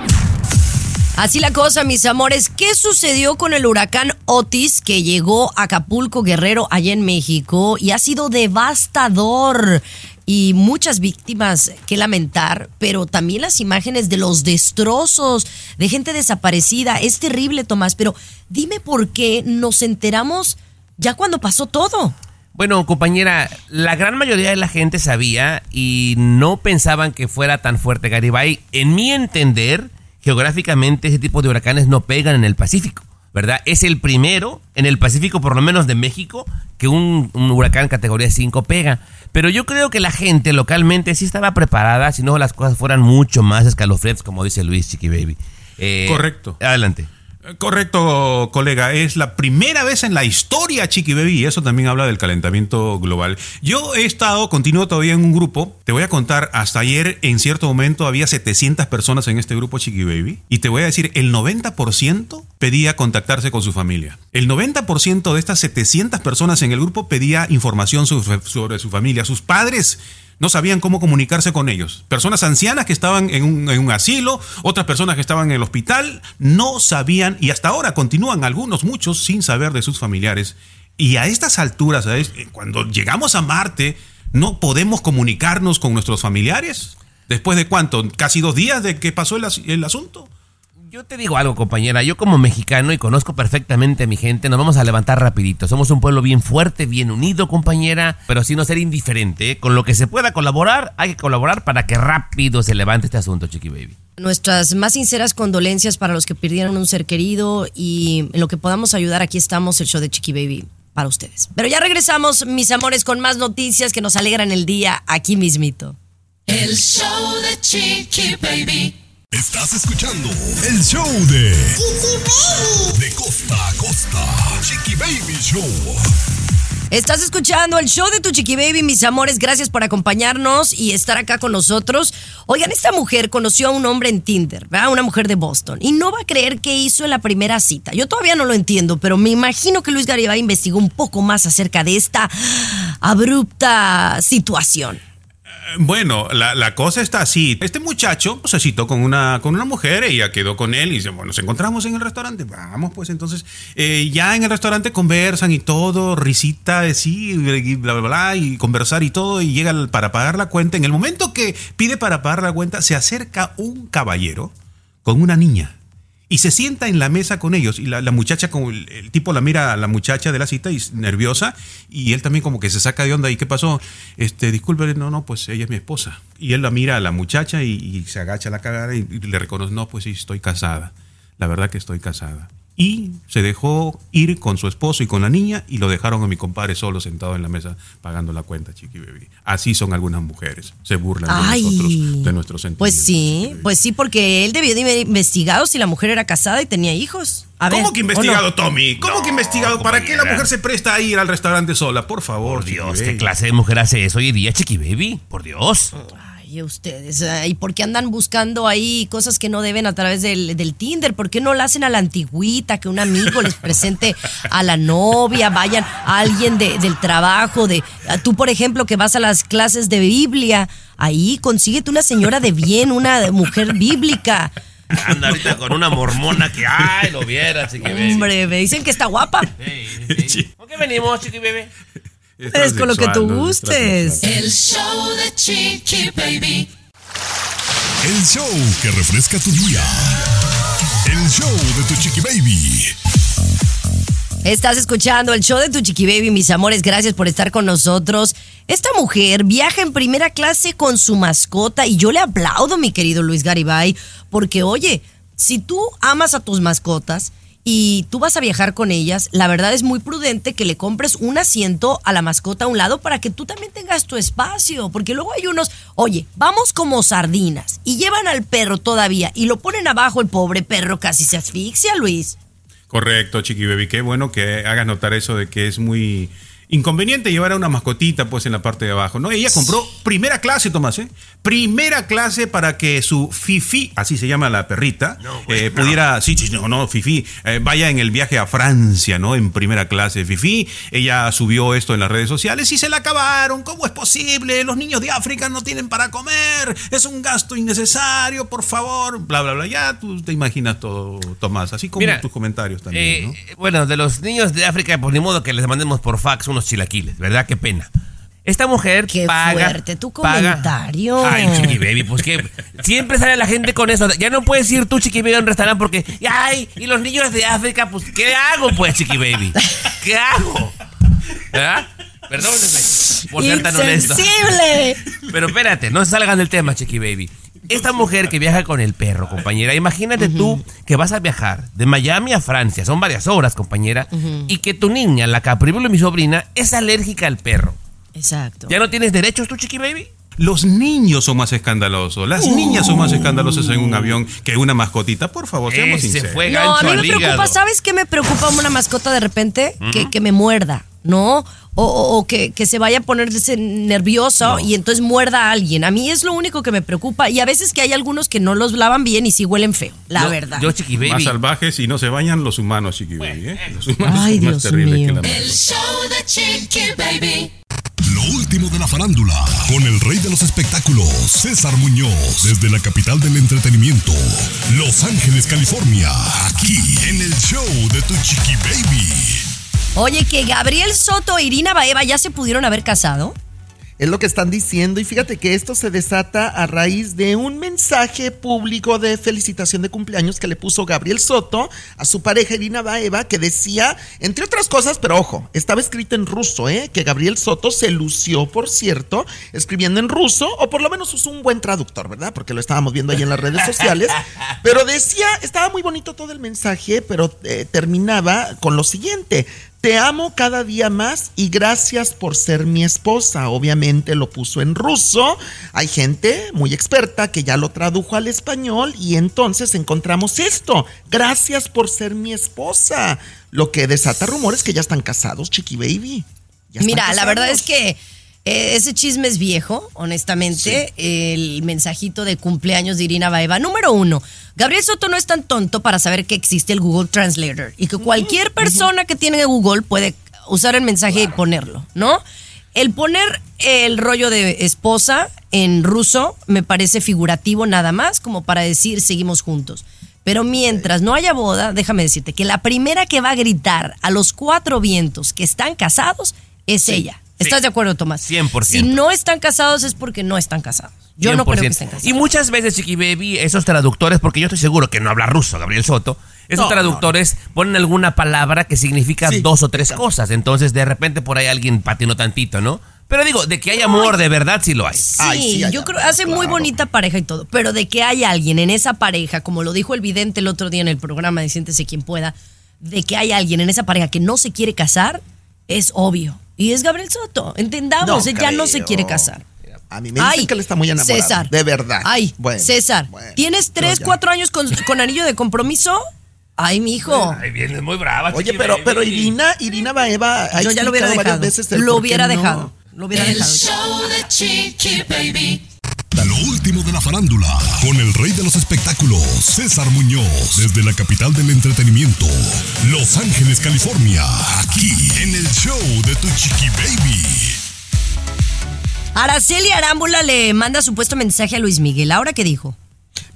Así la cosa, mis amores. ¿Qué sucedió con el huracán Otis que llegó a Acapulco Guerrero allá en México y ha sido devastador? Y muchas víctimas que lamentar, pero también las imágenes de los destrozos, de gente desaparecida. Es terrible, Tomás, pero dime por qué nos enteramos ya cuando pasó todo. Bueno, compañera, la gran mayoría de la gente sabía y no pensaban que fuera tan fuerte Garibay. En mi entender, geográficamente ese tipo de huracanes no pegan en el Pacífico, ¿verdad? Es el primero en el Pacífico, por lo menos de México, que un, un huracán categoría 5 pega. Pero yo creo que la gente localmente sí estaba preparada, si no las cosas fueran mucho más escalofriantes, como dice Luis Chiqui Baby. Eh, Correcto. Adelante. Correcto, colega. Es la primera vez en la historia, Chiqui Baby, y eso también habla del calentamiento global. Yo he estado, continúo todavía en un grupo. Te voy a contar, hasta ayer en cierto momento había 700 personas en este grupo, Chiqui Baby. Y te voy a decir, el 90% pedía contactarse con su familia. El 90% de estas 700 personas en el grupo pedía información sobre, sobre su familia. Sus padres no sabían cómo comunicarse con ellos. Personas ancianas que estaban en un, en un asilo, otras personas que estaban en el hospital, no sabían y hasta ahora continúan algunos, muchos, sin saber de sus familiares. Y a estas alturas, ¿sabes? cuando llegamos a Marte, ¿no podemos comunicarnos con nuestros familiares? ¿Después de cuánto? ¿Casi dos días de que pasó el, el asunto? Yo te digo algo, compañera. Yo como mexicano y conozco perfectamente a mi gente, nos vamos a levantar rapidito. Somos un pueblo bien fuerte, bien unido, compañera, pero sin no ser indiferente. ¿eh? Con lo que se pueda colaborar, hay que colaborar para que rápido se levante este asunto, Chiqui Baby. Nuestras más sinceras condolencias para los que perdieron un ser querido y en lo que podamos ayudar, aquí estamos, el show de Chiqui Baby para ustedes. Pero ya regresamos, mis amores, con más noticias que nos alegran el día aquí mismito. El show de Chiqui Baby. Estás escuchando el show de Chiqui Baby. De costa a costa. Chiqui Baby Show. Estás escuchando el show de tu chiqui baby, mis amores. Gracias por acompañarnos y estar acá con nosotros. Oigan, esta mujer conoció a un hombre en Tinder, ¿verdad? Una mujer de Boston. Y no va a creer qué hizo en la primera cita. Yo todavía no lo entiendo, pero me imagino que Luis Garibay investigó un poco más acerca de esta abrupta situación. Bueno, la, la cosa está así. Este muchacho se citó con una, con una mujer, ella quedó con él y dice, bueno, nos encontramos en el restaurante. Vamos, pues entonces, eh, ya en el restaurante conversan y todo, risita, sí, bla, bla, bla, y conversar y todo, y llega para pagar la cuenta. En el momento que pide para pagar la cuenta, se acerca un caballero con una niña. Y se sienta en la mesa con ellos. Y la, muchacha, como el, tipo la mira a la muchacha de la cita y nerviosa. Y él también como que se saca de onda. ¿Y qué pasó? Este, disculpe, no, no, pues ella es mi esposa. Y él la mira a la muchacha y, y se agacha la cara y, y le reconoce, no, pues sí, estoy casada. La verdad que estoy casada. Y se dejó ir con su esposo y con la niña y lo dejaron a mi compadre solo sentado en la mesa pagando la cuenta, chiqui baby. Así son algunas mujeres. Se burlan de nosotros, de nuestros sentimientos. Pues sí, pues sí, porque él debió de haber investigado si la mujer era casada y tenía hijos. A ver, ¿Cómo que ¿o no? investigado, Tommy? ¿Cómo que investigado? ¿Para qué la mujer se presta a ir al restaurante sola? Por favor, Por Dios, ¿qué clase de mujer hace eso hoy día, chiqui baby? Por Dios. Ay, ustedes, ay, ¿y por qué andan buscando ahí cosas que no deben a través del, del Tinder? ¿Por qué no la hacen a la antigüita, que un amigo les presente a la novia, vayan a alguien de- del trabajo, de a tú, por ejemplo, que vas a las clases de Biblia, ahí consíguete una señora de bien, una mujer bíblica. Anda ahorita con una mormona que, ay, lo viera, chiqui baby. Hombre, me dicen que está guapa. Sí, sí. ¿Con qué venimos, chiqui baby? Es con lo que tú gustes. El show de Chiqui Baby. El show que refresca tu día. El show de tu chiqui baby. Estás escuchando el show de tu chiqui baby, mis amores. Gracias por estar con nosotros. Esta mujer viaja en primera clase con su mascota y yo le aplaudo, mi querido Luis Garibay, porque oye, si tú amas a tus mascotas y tú vas a viajar con ellas, la verdad es muy prudente que le compres un asiento a la mascota a un lado para que tú también tengas tu espacio, porque luego hay unos, oye, vamos como sardinas y llevan al perro todavía y lo ponen abajo, el pobre perro casi se asfixia, Luis. Correcto, Chiqui Baby. Qué bueno que hagas notar eso de que es muy inconveniente llevar a una mascotita pues en la parte de abajo. No, ella compró primera clase, Tomás, ¿eh? Primera clase para que su Fifi, así se llama la perrita, eh, pudiera, sí, sí, no, no, Fifi, eh, vaya en el viaje a Francia, ¿no? En primera clase, Fifi. Ella subió esto en las redes sociales y se la acabaron. ¿Cómo es posible? Los niños de África no tienen para comer. Es un gasto innecesario, por favor. Bla, bla, bla. Ya tú te imaginas todo, Tomás, así como Mira, tus comentarios también, Eh, ¿no? Bueno, de los niños de África, pues ni modo que les mandemos por fax unos chilaquiles, ¿verdad? Qué pena. Esta mujer Qué paga. fuerte tu paga- comentario. Ay, chiqui baby, pues que siempre sale la gente con eso. Ya no puedes ir tú, chiqui baby, a un restaurante porque, ay, y los niños de África, pues, ¿qué hago, pues, chiqui baby? ¿Qué hago? ¿Verdad? Perdónenme por ser tan honesto. Pero espérate, no se salgan del tema, Chiqui Baby. Esta mujer que viaja con el perro, compañera, imagínate tú que vas a viajar de Miami a Francia, son varias horas, compañera, y que tu niña, la Capribulo, mi sobrina, es alérgica al perro. Exacto. ¿Ya no tienes derechos tú, Chiqui Baby? Los niños son más escandalosos. Las niñas son más escandalosas en un avión que una mascotita. Por favor, seamos Ese sinceros. fue No, a mí me preocupa, hígado. ¿sabes qué me preocupa una mascota de repente? que, que me muerda, ¿no? O, o- o que, que se vaya a ponerse nervioso y entonces muerda a alguien. A mí es lo único que me preocupa. Y a veces que hay algunos que no los lavan bien y sí huelen feo, la Yo- verdad. Yo, Chiqui Más salvajes y no se bañan los humanos, chiqui baby, ¿eh? Los humanos Ay, son más terribles mío. que la El show de Chiqui Baby. Último de la farándula, con el rey de los espectáculos, César Muñoz, desde la capital del entretenimiento, Los Ángeles, California, aquí en el show de tu chiqui baby. Oye, que Gabriel Soto e Irina Baeva ya se pudieron haber casado. Es lo que están diciendo y fíjate que esto se desata a raíz de un mensaje público de felicitación de cumpleaños que le puso Gabriel Soto a su pareja Irina Baeva que decía, entre otras cosas, pero ojo, estaba escrito en ruso, ¿eh? que Gabriel Soto se lució, por cierto, escribiendo en ruso, o por lo menos usó un buen traductor, ¿verdad? Porque lo estábamos viendo ahí en las redes sociales, pero decía, estaba muy bonito todo el mensaje, pero eh, terminaba con lo siguiente. Te amo cada día más y gracias por ser mi esposa. Obviamente lo puso en ruso. Hay gente muy experta que ya lo tradujo al español y entonces encontramos esto. Gracias por ser mi esposa. Lo que desata rumores que ya están casados, Chiqui Baby. Mira, la verdad es que eh, ese chisme es viejo, honestamente. El mensajito de cumpleaños de Irina Baeva. Número uno, Gabriel Soto no es tan tonto para saber que existe el Google Translator y que cualquier persona que tiene Google puede usar el mensaje y ponerlo, ¿no? El poner el rollo de esposa en ruso me parece figurativo nada más, como para decir seguimos juntos. Pero mientras no haya boda, déjame decirte que la primera que va a gritar a los cuatro vientos que están casados es ella. ¿Estás Sí. de acuerdo, Tomás? 100%. Si no están casados es porque no están casados. Yo no creo que 100%. estén casados. Y muchas veces, Chiqui Baby, esos traductores, porque yo estoy seguro que no habla ruso, Gabriel Soto, esos No, traductores ponen alguna palabra que significa Sí, dos o tres cosas. Entonces, de repente, por ahí alguien patinó tantito, ¿no? Pero digo, de que hay amor de verdad, sí lo hay. Sí, Ay, sí, hay yo creo amor, hace muy bonita pareja y todo, pero de que hay alguien en esa pareja, como lo dijo el vidente el otro día en el programa de Siéntese quien pueda, de que hay alguien en esa pareja que no se quiere casar, es obvio. Y es Gabriel Soto, entendamos, No él ya no se creo. quiere casar. A mí me dicen que él está muy enamorado. César. De verdad. Ay, Bueno, César, bueno, ¿tienes tres, cuatro años con, con anillo de compromiso? Ay, mi hijo. Ay, vienes muy brava, Oye, Chiqui pero, pero Irina, Irina Baeva ha Yo ya lo hubiera dejado. veces Lo hubiera no. dejado. Lo hubiera El dejado. show de Chiqui Baby. Lo último de la farándula, con el rey de los espectáculos, César Muñoz, desde la capital del entretenimiento, Los Ángeles, California, aquí en el show de Tu Chiqui Baby. Araceli Arámbula le manda supuesto mensaje a Luis Miguel. ¿Ahora qué dijo?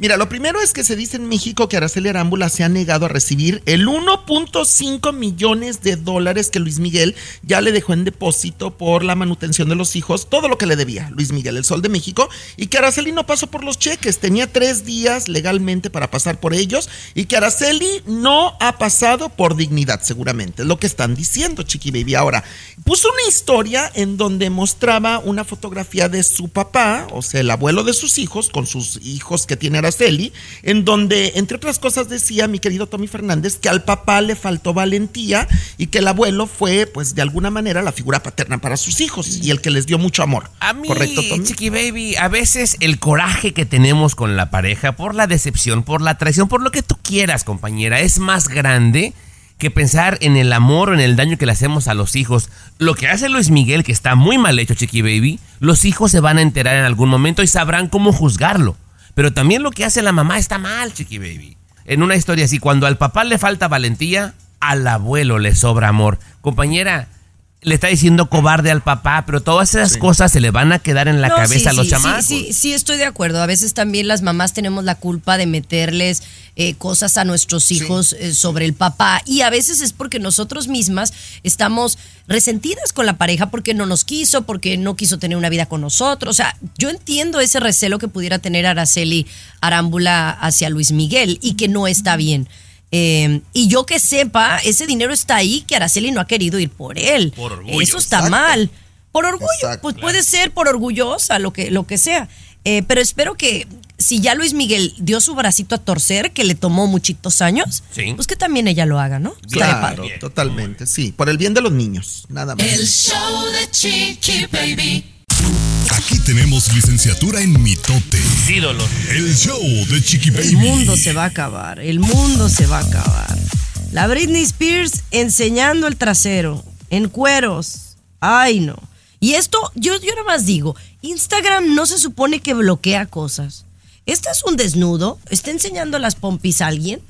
Mira, lo primero es que se dice en México que Araceli Arámbula se ha negado a recibir el 1.5 millones de dólares que Luis Miguel ya le dejó en depósito por la manutención de los hijos, todo lo que le debía Luis Miguel, el Sol de México, y que Araceli no pasó por los cheques, tenía tres días legalmente para pasar por ellos, y que Araceli no ha pasado por dignidad, seguramente, es lo que están diciendo, Chiqui Baby. Ahora, puso una historia en donde mostraba una fotografía de su papá, o sea, el abuelo de sus hijos, con sus hijos que tiene Araceli, en donde, entre otras cosas, decía mi querido Tommy Fernández que al papá le faltó valentía y que el abuelo fue, pues, de alguna manera la figura paterna para sus hijos y el que les dio mucho amor. A mí, ¿Correcto, Tommy? Chiqui Baby, a veces el coraje que tenemos con la pareja, por la decepción, por la traición, por lo que tú quieras, compañera, es más grande que pensar en el amor o en el daño que le hacemos a los hijos. Lo que hace Luis Miguel, que está muy mal hecho, Chiqui Baby, los hijos se van a enterar en algún momento y sabrán cómo juzgarlo. Pero también lo que hace la mamá está mal, Chiqui Baby. En una historia así, cuando al papá le falta valentía, al abuelo le sobra amor. Compañera, le está diciendo cobarde al papá, pero todas esas cosas se le van a quedar en la No, cabeza sí, a los sí, chamacos. Sí, sí, sí, estoy de acuerdo. A veces también las mamás tenemos la culpa de meterles eh, cosas a nuestros hijos eh, sobre el papá. Y a veces es porque nosotros mismas estamos resentidas con la pareja porque no nos quiso, porque no quiso tener una vida con nosotros. O sea, yo entiendo ese recelo que pudiera tener Araceli Arámbula hacia Luis Miguel y que no está bien. Eh, y yo que sepa, ese dinero está ahí que Araceli no ha querido ir por él. Por orgullo. Eso está Exacto. mal. Por orgullo, Exacto. pues puede ser por orgullosa, lo que, lo que sea. Eh, pero espero que si ya Luis Miguel dio su bracito a torcer, que le tomó muchitos años, Sí. pues que también ella lo haga, ¿no? Claro, totalmente, sí. Por el bien de los niños, nada más. El show de Chiqui Baby. Aquí tenemos licenciatura en mitote. ídolos. El show de Chiqui Baby. El mundo se va a acabar, el mundo se va a acabar. La Britney Spears enseñando el trasero, en cueros. Ay, no. Y esto, yo, yo nomás digo, Instagram no se supone que bloquea cosas. Este es un desnudo, está enseñando las pompis a alguien.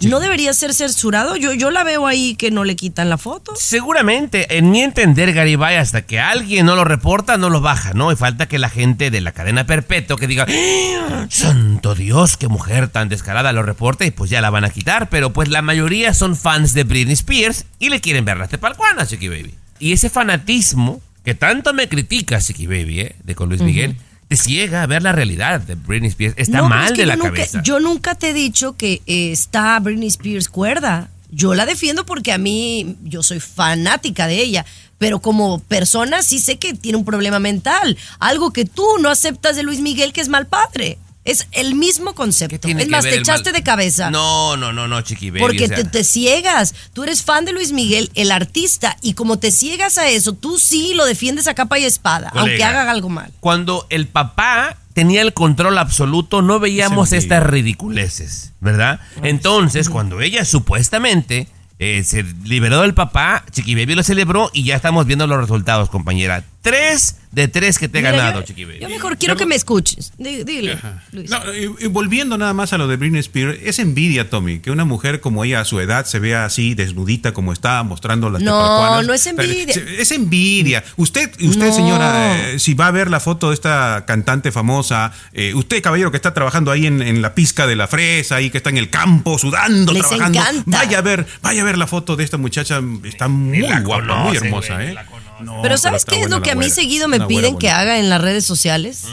¿No debería ser censurado? Yo, yo la veo ahí que no le quitan la foto. Seguramente, en mi entender, Garibay, hasta que alguien no lo reporta, no lo baja, ¿no? Y falta que la gente de la cadena perpetua que diga, "¡Ah! santo Dios, qué mujer tan descarada lo reporte, y pues ya la van a quitar. Pero pues la mayoría son fans de Britney Spears y le quieren ver las tepalcuanas, Chiqui Baby. Y ese fanatismo que tanto me critica, Chiqui Baby, ¿eh? De con Luis Miguel, te ciega a ver la realidad de Britney Spears. Está No, mal es que de la nunca- cabeza. Yo nunca te he dicho que eh, está Britney Spears cuerda. Yo la defiendo porque a mí, yo soy fanática de ella, pero como persona sí sé que tiene un problema mental. Algo que tú no aceptas de Luis Miguel, que es mal padre. Es el mismo concepto. Es que más, te echaste mal- de cabeza. No, no, no, no, Chiqui Baby. Porque o sea, te, te ciegas. Tú eres fan de Luis Miguel, el artista, y como te ciegas a eso, tú sí lo defiendes a capa y espada, aunque haga algo mal. Cuando el papá tenía el control absoluto, no veíamos Sí. estas ridiculeces, ¿verdad? Entonces, cuando ella supuestamente Eh, se liberó el papá, Chiqui Baby lo celebró y ya estamos viendo los resultados, compañera. Tres de tres que te he Mira, ganado, yo- Chiqui. Yo mejor quiero que me escuches. Di- Dile, Luis. No, y, y volviendo nada más a lo de Britney Spears, es envidia, Tommy, que una mujer como ella a su edad se vea así desnudita como está, mostrando las No, no es envidia. Es envidia. Usted, usted No. señora, eh, si va a ver la foto de esta cantante famosa, eh, usted, caballero, que está trabajando ahí en, en la pizca de la fresa y que está en el campo sudando, Les trabajando, encanta. vaya a ver, vaya a ver la foto de esta muchacha, está muy guapa, muy hermosa, ¿eh? la. No, Pero ¿sabes qué es lo que a mí seguido me piden que haga en las redes sociales?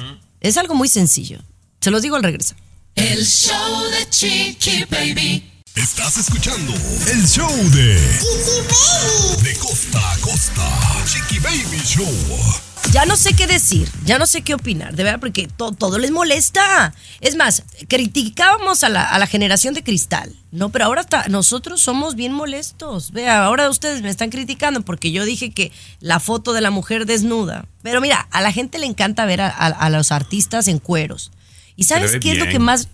Es algo muy sencillo. Se los digo al regresar. El show de Chiqui Baby. Estás escuchando el show de De costa a costa. Chiqui Baby Show. Ya no sé qué decir, ya no sé qué opinar, de verdad, porque to- todo les molesta. Es más, criticábamos a la, a la generación de cristal, ¿no? Pero ahora ta- nosotros somos bien molestos. Vea, ahora ustedes me están criticando porque yo dije que la foto de la mujer desnuda. Pero mira, a la gente le encanta ver a, a- a los artistas en cueros. ¿Y sabes qué es lo que más...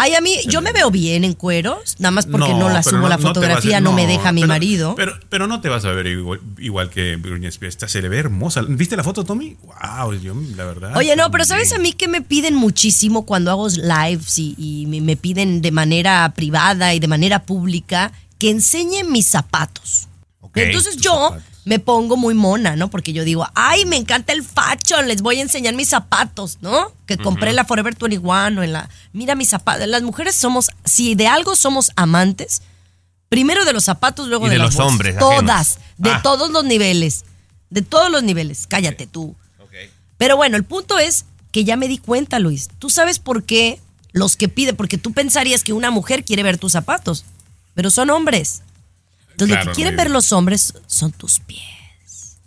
Ay, a mí, yo me veo bien en cueros, nada más porque no, la subo la te vas a- fotografía, no, me deja mi pero- marido. Pero, pero no te vas a ver igual, igual que Britney Spears. Se le ve hermosa. ¿Viste la foto, Tommy? Wow, yo, la verdad. Oye, no, pero. ¿sabes a mí que me piden muchísimo cuando hago lives y, y me, piden de manera privada y de manera pública que enseñe mis zapatos? Ok, Entonces yo zapatos. Me pongo muy mona, ¿no? Porque yo digo, ay, me encanta el fashion, les voy a enseñar mis zapatos, ¿no? Que compré en la Forever 21 o en la... Mira mis zapatos. Las mujeres somos, si de algo somos amantes, primero de los zapatos, luego Y de, de los bolsas. hombres ajenos. Todas, de Ah. todos los niveles. De todos los niveles. Cállate tú. Pero bueno, el punto es que ya me di cuenta, Luis. Tú sabes por qué los que piden, porque tú pensarías que una mujer quiere ver tus zapatos, pero son hombres. Entonces lo que quieren ver los hombres son tus pies.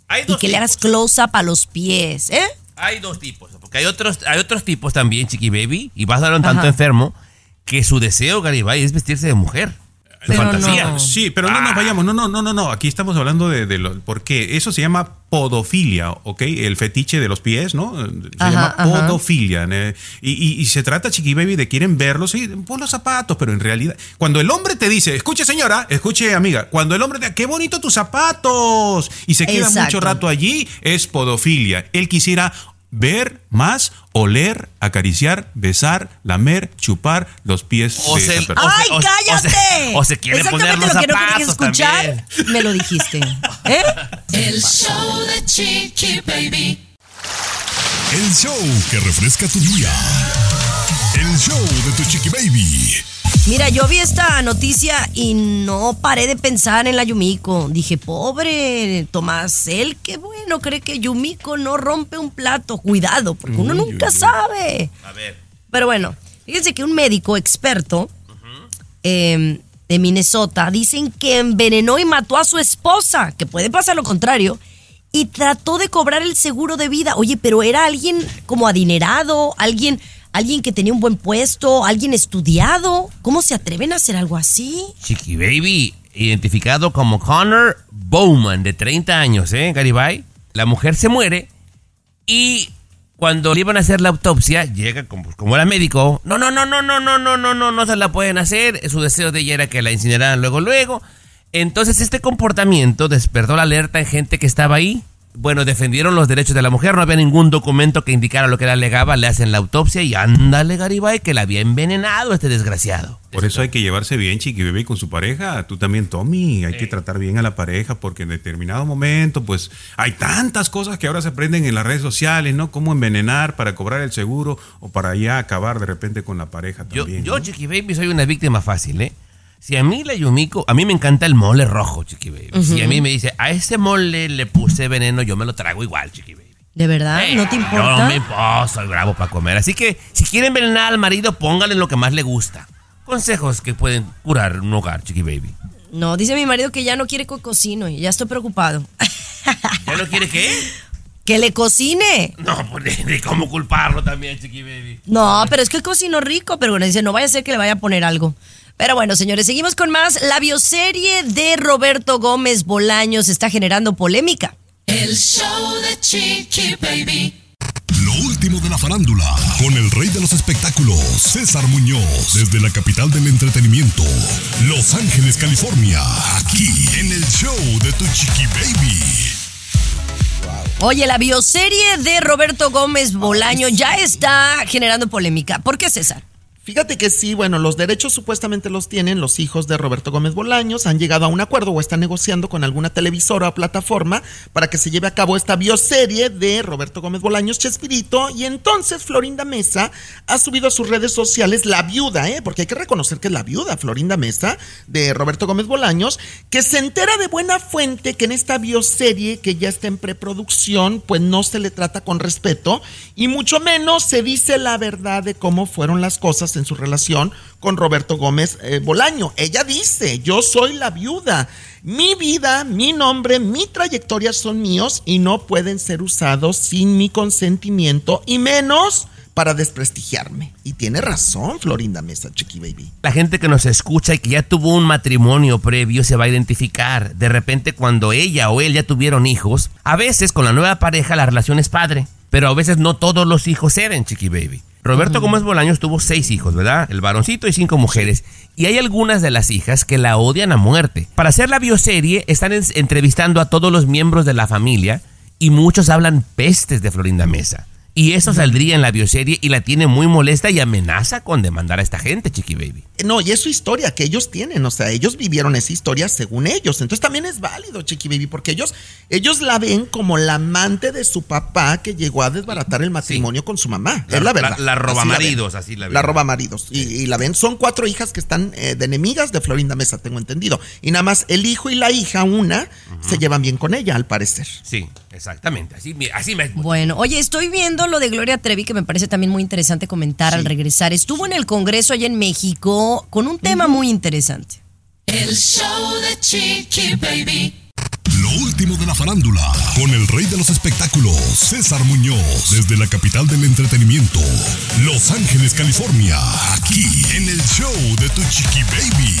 Hay Y que le hagas tipos. close-up a los pies, ¿eh? Hay dos tipos, porque hay otros, hay otros tipos también, Chiqui Baby, y vas a dar un tanto Ajá. enfermo, que su deseo, Garibay, es vestirse de mujer. Pero fantasía. no. Sí, pero no nos Ah. vayamos. No, no, no, no, no. Aquí estamos hablando de, de lo. Porque eso se llama podofilia, ¿ok? El fetiche de los pies, ¿no? Se Ajá, llama podofilia. ¿eh? Y, y- y se trata, chiqui baby, de quieren verlos, sí, pon los zapatos, pero en realidad, cuando el hombre te dice, escuche señora, escuche amiga, cuando el hombre te qué bonito tus zapatos, y se queda Exacto. mucho rato allí, es podofilia. Él quisiera ver más, oler, acariciar, besar, lamer, chupar los pies O de se- esa persona. ¡Ay, o se- cállate! o se- o se quiere poner Exactamente los lo que no querías escuchar, me lo dijiste. ¿Eh? El show de Chiqui Baby. El show que refresca tu día. El show de tu Chiqui Baby. Mira, yo vi esta noticia y no paré de pensar en la Yumiko. Dije, pobre Tomás, él qué bueno cree que Yumiko no rompe un plato. Cuidado, porque uno nunca sabe. A ver. Pero bueno, fíjense que un médico experto eh, de Minnesota dicen que envenenó y mató a su esposa, que puede pasar lo contrario, y trató de cobrar el seguro de vida. Oye, pero era alguien como adinerado, alguien, alguien que tenía un buen puesto, alguien estudiado. ¿Cómo se atreven a hacer algo así? Chiqui Baby, identificado como Connor Bowman, de 30 años, ¿eh, Garibay? La mujer se muere y cuando le iban a hacer la autopsia, llega como, como era médico. No, no, no, no, no, no, no, no, no, no se la pueden hacer. Su deseo de ella era que la incineraran luego, luego. Entonces este comportamiento despertó la alerta en gente que estaba ahí. Bueno, defendieron los derechos de la mujer, no había ningún documento que indicara lo que la alegaba, le hacen la autopsia y ándale, Garibay, que la había envenenado este desgraciado. Por eso hay que llevarse bien, Chiqui Bebé, con su pareja. Tú también, Tommy. Hay que tratar bien a la pareja porque en determinado momento, pues, hay tantas cosas que ahora se aprenden en las redes sociales, ¿no? Cómo envenenar para cobrar el seguro o para ya acabar de repente con la pareja Yo, también. yo ¿no? Chiqui Baby, soy una víctima fácil, ¿eh? Si a mí la Yumiko, a mí me encanta el mole rojo, Chiqui Baby. Si a mí me dice, a ese mole le puse veneno, yo me lo trago igual, Chiqui Baby. ¿De verdad? ¿No te importa? no me importa, soy bravo para comer. Así que si quieren envenenar al marido, pónganle lo que más le gusta. Consejos que pueden curar un hogar, Chiqui Baby. No, dice mi marido que ya no quiere que cocino y ya estoy preocupado. ¿Ya no quiere qué? que le cocine. No, pues ni, ni cómo culparlo también, Chiqui Baby. No, pero es que cocino rico, pero bueno, dice, no vaya a ser que le vaya a poner algo. Pero bueno, señores, seguimos con más. La bioserie de Roberto Gómez Bolaños está generando polémica. El show de Chiqui Baby. Lo último de la farándula, con el rey de los espectáculos, César Muñoz, desde la capital del entretenimiento, Los Ángeles, California, aquí en el show de Tu Chiqui Baby. Oye, la bioserie de Roberto Gómez Bolaño ya está generando polémica. ¿Por qué, César? Fíjate que sí, bueno, los derechos supuestamente los tienen los hijos de Roberto Gómez Bolaños, han llegado a un acuerdo o están negociando con alguna televisora o plataforma para que se lleve a cabo esta bioserie de Roberto Gómez Bolaños Chespirito y entonces Florinda Mesa ha subido a sus redes sociales la viuda, ¿eh? porque hay que reconocer que es la viuda Florinda Mesa de Roberto Gómez Bolaños, que se entera de buena fuente que en esta bioserie que ya está en preproducción, pues no se le trata con respeto y mucho menos se dice la verdad de cómo fueron las cosas en su relación con Roberto Gómez eh, Bolaño. Ella dice, yo soy la viuda, mi vida, mi nombre, mi trayectoria son míos y no pueden ser usados sin mi consentimiento y menos para desprestigiarme. Y tiene razón Florinda Mesa, Chiqui Baby. La gente que nos escucha y que ya tuvo un matrimonio previo se va a identificar. De repente cuando ella o él ya tuvieron hijos, a veces con la nueva pareja la relación es padre, pero a veces no todos los hijos eran Chiqui Baby. Roberto Gómez Bolaños tuvo seis hijos, ¿verdad? El varoncito y cinco mujeres. Y hay algunas de las hijas que la odian a muerte. Para hacer la bioserie están en- entrevistando a todos los miembros de la familia y muchos hablan pestes de Florinda Mesa. Y eso saldría en la bioserie y la tiene muy molesta y amenaza con demandar a esta gente, Chiqui Baby. No, y es su historia que ellos tienen, o sea, ellos vivieron esa historia según ellos. Entonces también es válido, Chiqui Baby, porque ellos, ellos la ven como la amante de su papá que llegó a desbaratar el matrimonio con su mamá. La- es la verdad. la- la Así robamaridos, ven. así la ven. La roba maridos. Y, y la ven, son cuatro hijas que están eh, de enemigas de Florinda Mesa, tengo entendido. Y nada más el hijo y la hija, una, se llevan bien con ella, al parecer. Sí, exactamente. Así, me- así me... Bueno, oye, estoy viendo lo de Gloria Trevi que me parece también muy interesante comentar al regresar. Estuvo en el Congreso allá en México con un tema muy interesante. El show de Chiqui Baby. Lo último de la farándula, con el rey de los espectáculos, César Muñoz, desde la capital del entretenimiento, Los Ángeles, California, aquí en el show de Tu Chiqui Baby.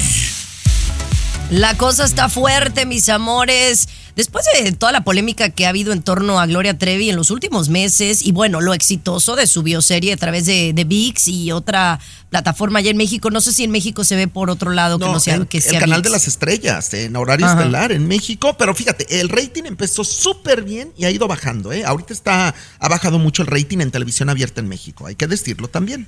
La cosa está fuerte, mis amores. Después de toda la polémica que ha habido en torno a Gloria Trevi en los últimos meses y bueno, lo exitoso de su bioserie a través de, de VIX y otra plataforma allá en México, no sé si en México se ve por otro lado que no, sea en- que el sea canal ViX. de las estrellas, en horario Ajá. estelar en México. Pero fíjate, el rating empezó súper bien y ha ido bajando. ¿eh? Ahorita está, ha bajado mucho el rating en televisión abierta en México, hay que decirlo también.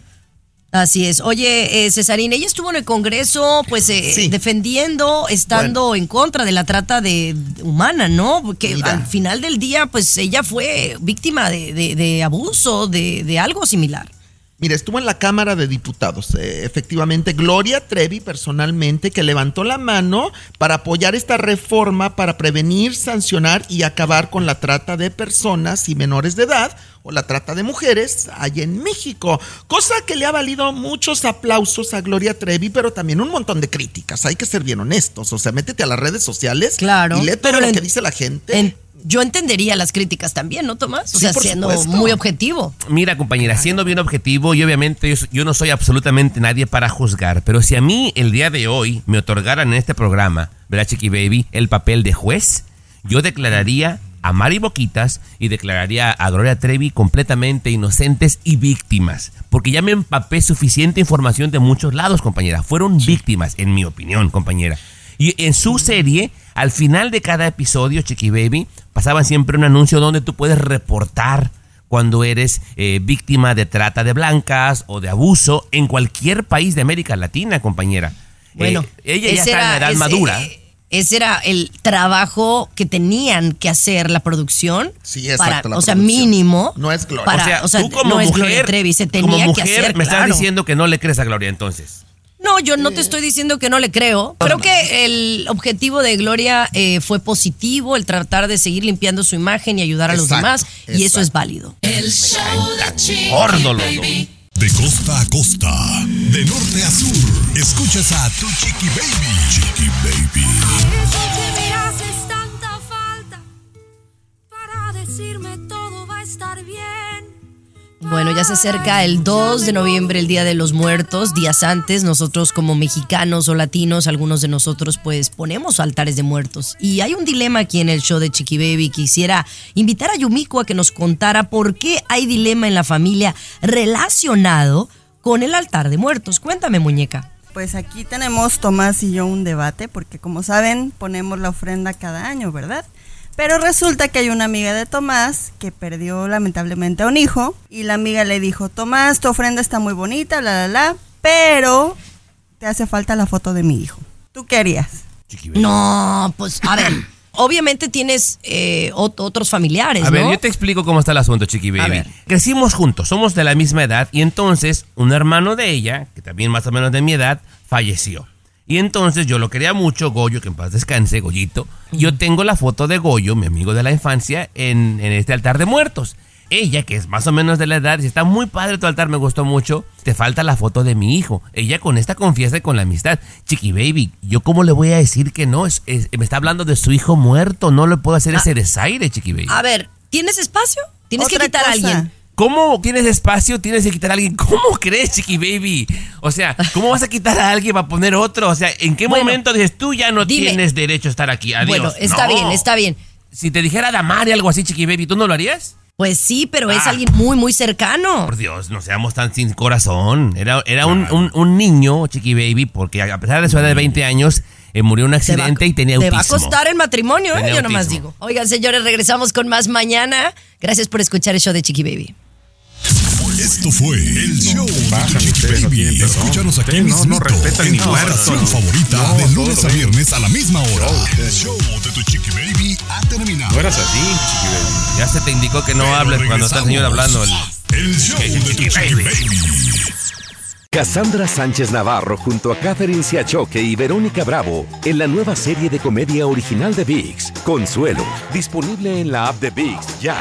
Así es. Oye, eh, Cesarina, ella estuvo en el Congreso, pues, eh, Sí. defendiendo, estando en contra de la trata de humana, ¿no? Porque Mira. al final del día, pues, ella fue víctima de, de- de abuso, de, de algo similar. Mira, estuvo en la Cámara de Diputados, eh, efectivamente, Gloria Trevi personalmente, que levantó la mano para apoyar esta reforma para prevenir, sancionar y acabar con la trata de personas y menores de edad o la trata de mujeres allá en México. Cosa que le ha valido muchos aplausos a Gloria Trevi, pero también un montón de críticas. Hay que ser bien honestos. O sea, métete a las redes sociales Claro, y lee todo pero lo en- que dice la gente. En- yo entendería las críticas también, ¿no, Tomás? O Sí, sea, por siendo supuesto. muy objetivo. Mira, compañera, siendo bien objetivo y obviamente yo, yo no soy absolutamente nadie para juzgar, pero si a mí el día de hoy me otorgaran en este programa, ¿verdad, Chiqui Baby, el papel de juez, yo declararía a Mari Boquitas y declararía a Gloria Trevi completamente inocentes y víctimas, porque ya me empapé suficiente información de muchos lados, compañera. Fueron víctimas, en mi opinión, compañera. Y en su serie, al final de cada episodio, Chiqui Baby, pasaban siempre un anuncio donde tú puedes reportar cuando eres eh, víctima de trata de blancas o de abuso en cualquier país de América Latina, compañera. Bueno, Eh, ella ya está en la edad ese- madura. Ese era el trabajo que tenían que hacer la producción. Sí, exacto, para- la o sea, producción. mínimo. No es Gloria. para- o sea, o sea, tú como no es mujer, Gloria Trevi, se como tenía mujer que hacer. me estás claro. diciendo que no le crees a Gloria entonces. No, yo no te estoy diciendo que no le creo. Creo que el objetivo de Gloria eh, fue positivo, el tratar de seguir limpiando su imagen y ayudar a los Exacto, demás, y eso exacto. es válido. El show de Chiqui gordo los Baby. De costa a costa, de norte a sur, escuchas a Tu Chiqui Baby. Chiqui Baby. Bueno, ya se acerca el 2 de noviembre, el Día de los Muertos. Días antes, nosotros como mexicanos o latinos, algunos de nosotros pues ponemos altares de muertos. Y hay un dilema aquí en el show de Chiqui Baby. Quisiera invitar a Yumiko a que nos contara por qué hay dilema en la familia relacionado con el altar de muertos. Cuéntame, muñeca. Pues aquí tenemos Tomás y yo un debate, porque como saben, ponemos la ofrenda cada año, ¿verdad? Pero resulta que hay una amiga de Tomás que perdió lamentablemente a un hijo y la amiga le dijo, Tomás, tu ofrenda está muy bonita, la, la, la, pero te hace falta la foto de mi hijo. ¿Tú qué harías? No, pues a ver, obviamente tienes eh, ot- otros familiares, A ver, ¿no? yo te explico cómo está el asunto, Chiqui Baby. ver. Crecimos juntos, somos de la misma edad y entonces un hermano de ella, que también más o menos de mi edad, falleció. Y entonces yo lo quería mucho, Goyo, que en paz descanse, Goyito. Yo tengo la foto de Goyo, mi amigo de la infancia, en, en este altar de muertos. Ella, que es más o menos de la edad, dice, está muy padre tu altar, me gustó mucho. Te falta la foto de mi hijo. Ella con esta confianza y con la amistad. Chiqui Baby, ¿yo cómo le voy a decir que no? Es- es- me está hablando de su hijo muerto. No le puedo hacer ese desaire, Chiqui Baby. A ver, ¿tienes espacio? Tienes que quitar a alguien. ¿Cómo tienes espacio? Tienes que quitar a alguien. ¿Cómo crees, Chiqui Baby? O sea, ¿cómo vas a quitar a alguien para poner otro? O sea, ¿en qué Bueno, momento dices tú ya no dime. tienes derecho a estar aquí? Adiós. Bueno, está No. bien, está bien. Si te dijera Damari algo así, Chiqui Baby, ¿tú no lo harías? Pues sí, pero es Ah. alguien muy, muy cercano. Por Dios, no seamos tan sin corazón. Era, era un, un- un niño, Chiqui Baby, porque a pesar de su edad de 20 años, eh, murió en un Te va- accidente y tenía Te autismo. va a costar el matrimonio, ¿eh? Yo nomás autismo. digo. Oigan, señores, regresamos con más mañana. Gracias por escuchar el show de Chiqui Baby. Esto fue el show de Chiqui Baby. Escúchanos aquí respetan en tu estación no. favorita No, de lunes a viernes a la misma hora. El show de tu Chiqui Baby ha terminado. No eras así, Chiqui Baby. Ya se te indicó que no Pero hables cuando está el señor hablando. El show de tu Chiqui Baby. Cassandra Sánchez Navarro junto a Catherine Siachoque y Verónica Bravo en la nueva serie de comedia original de VIX, Consuelo, disponible en la app de VIX ya.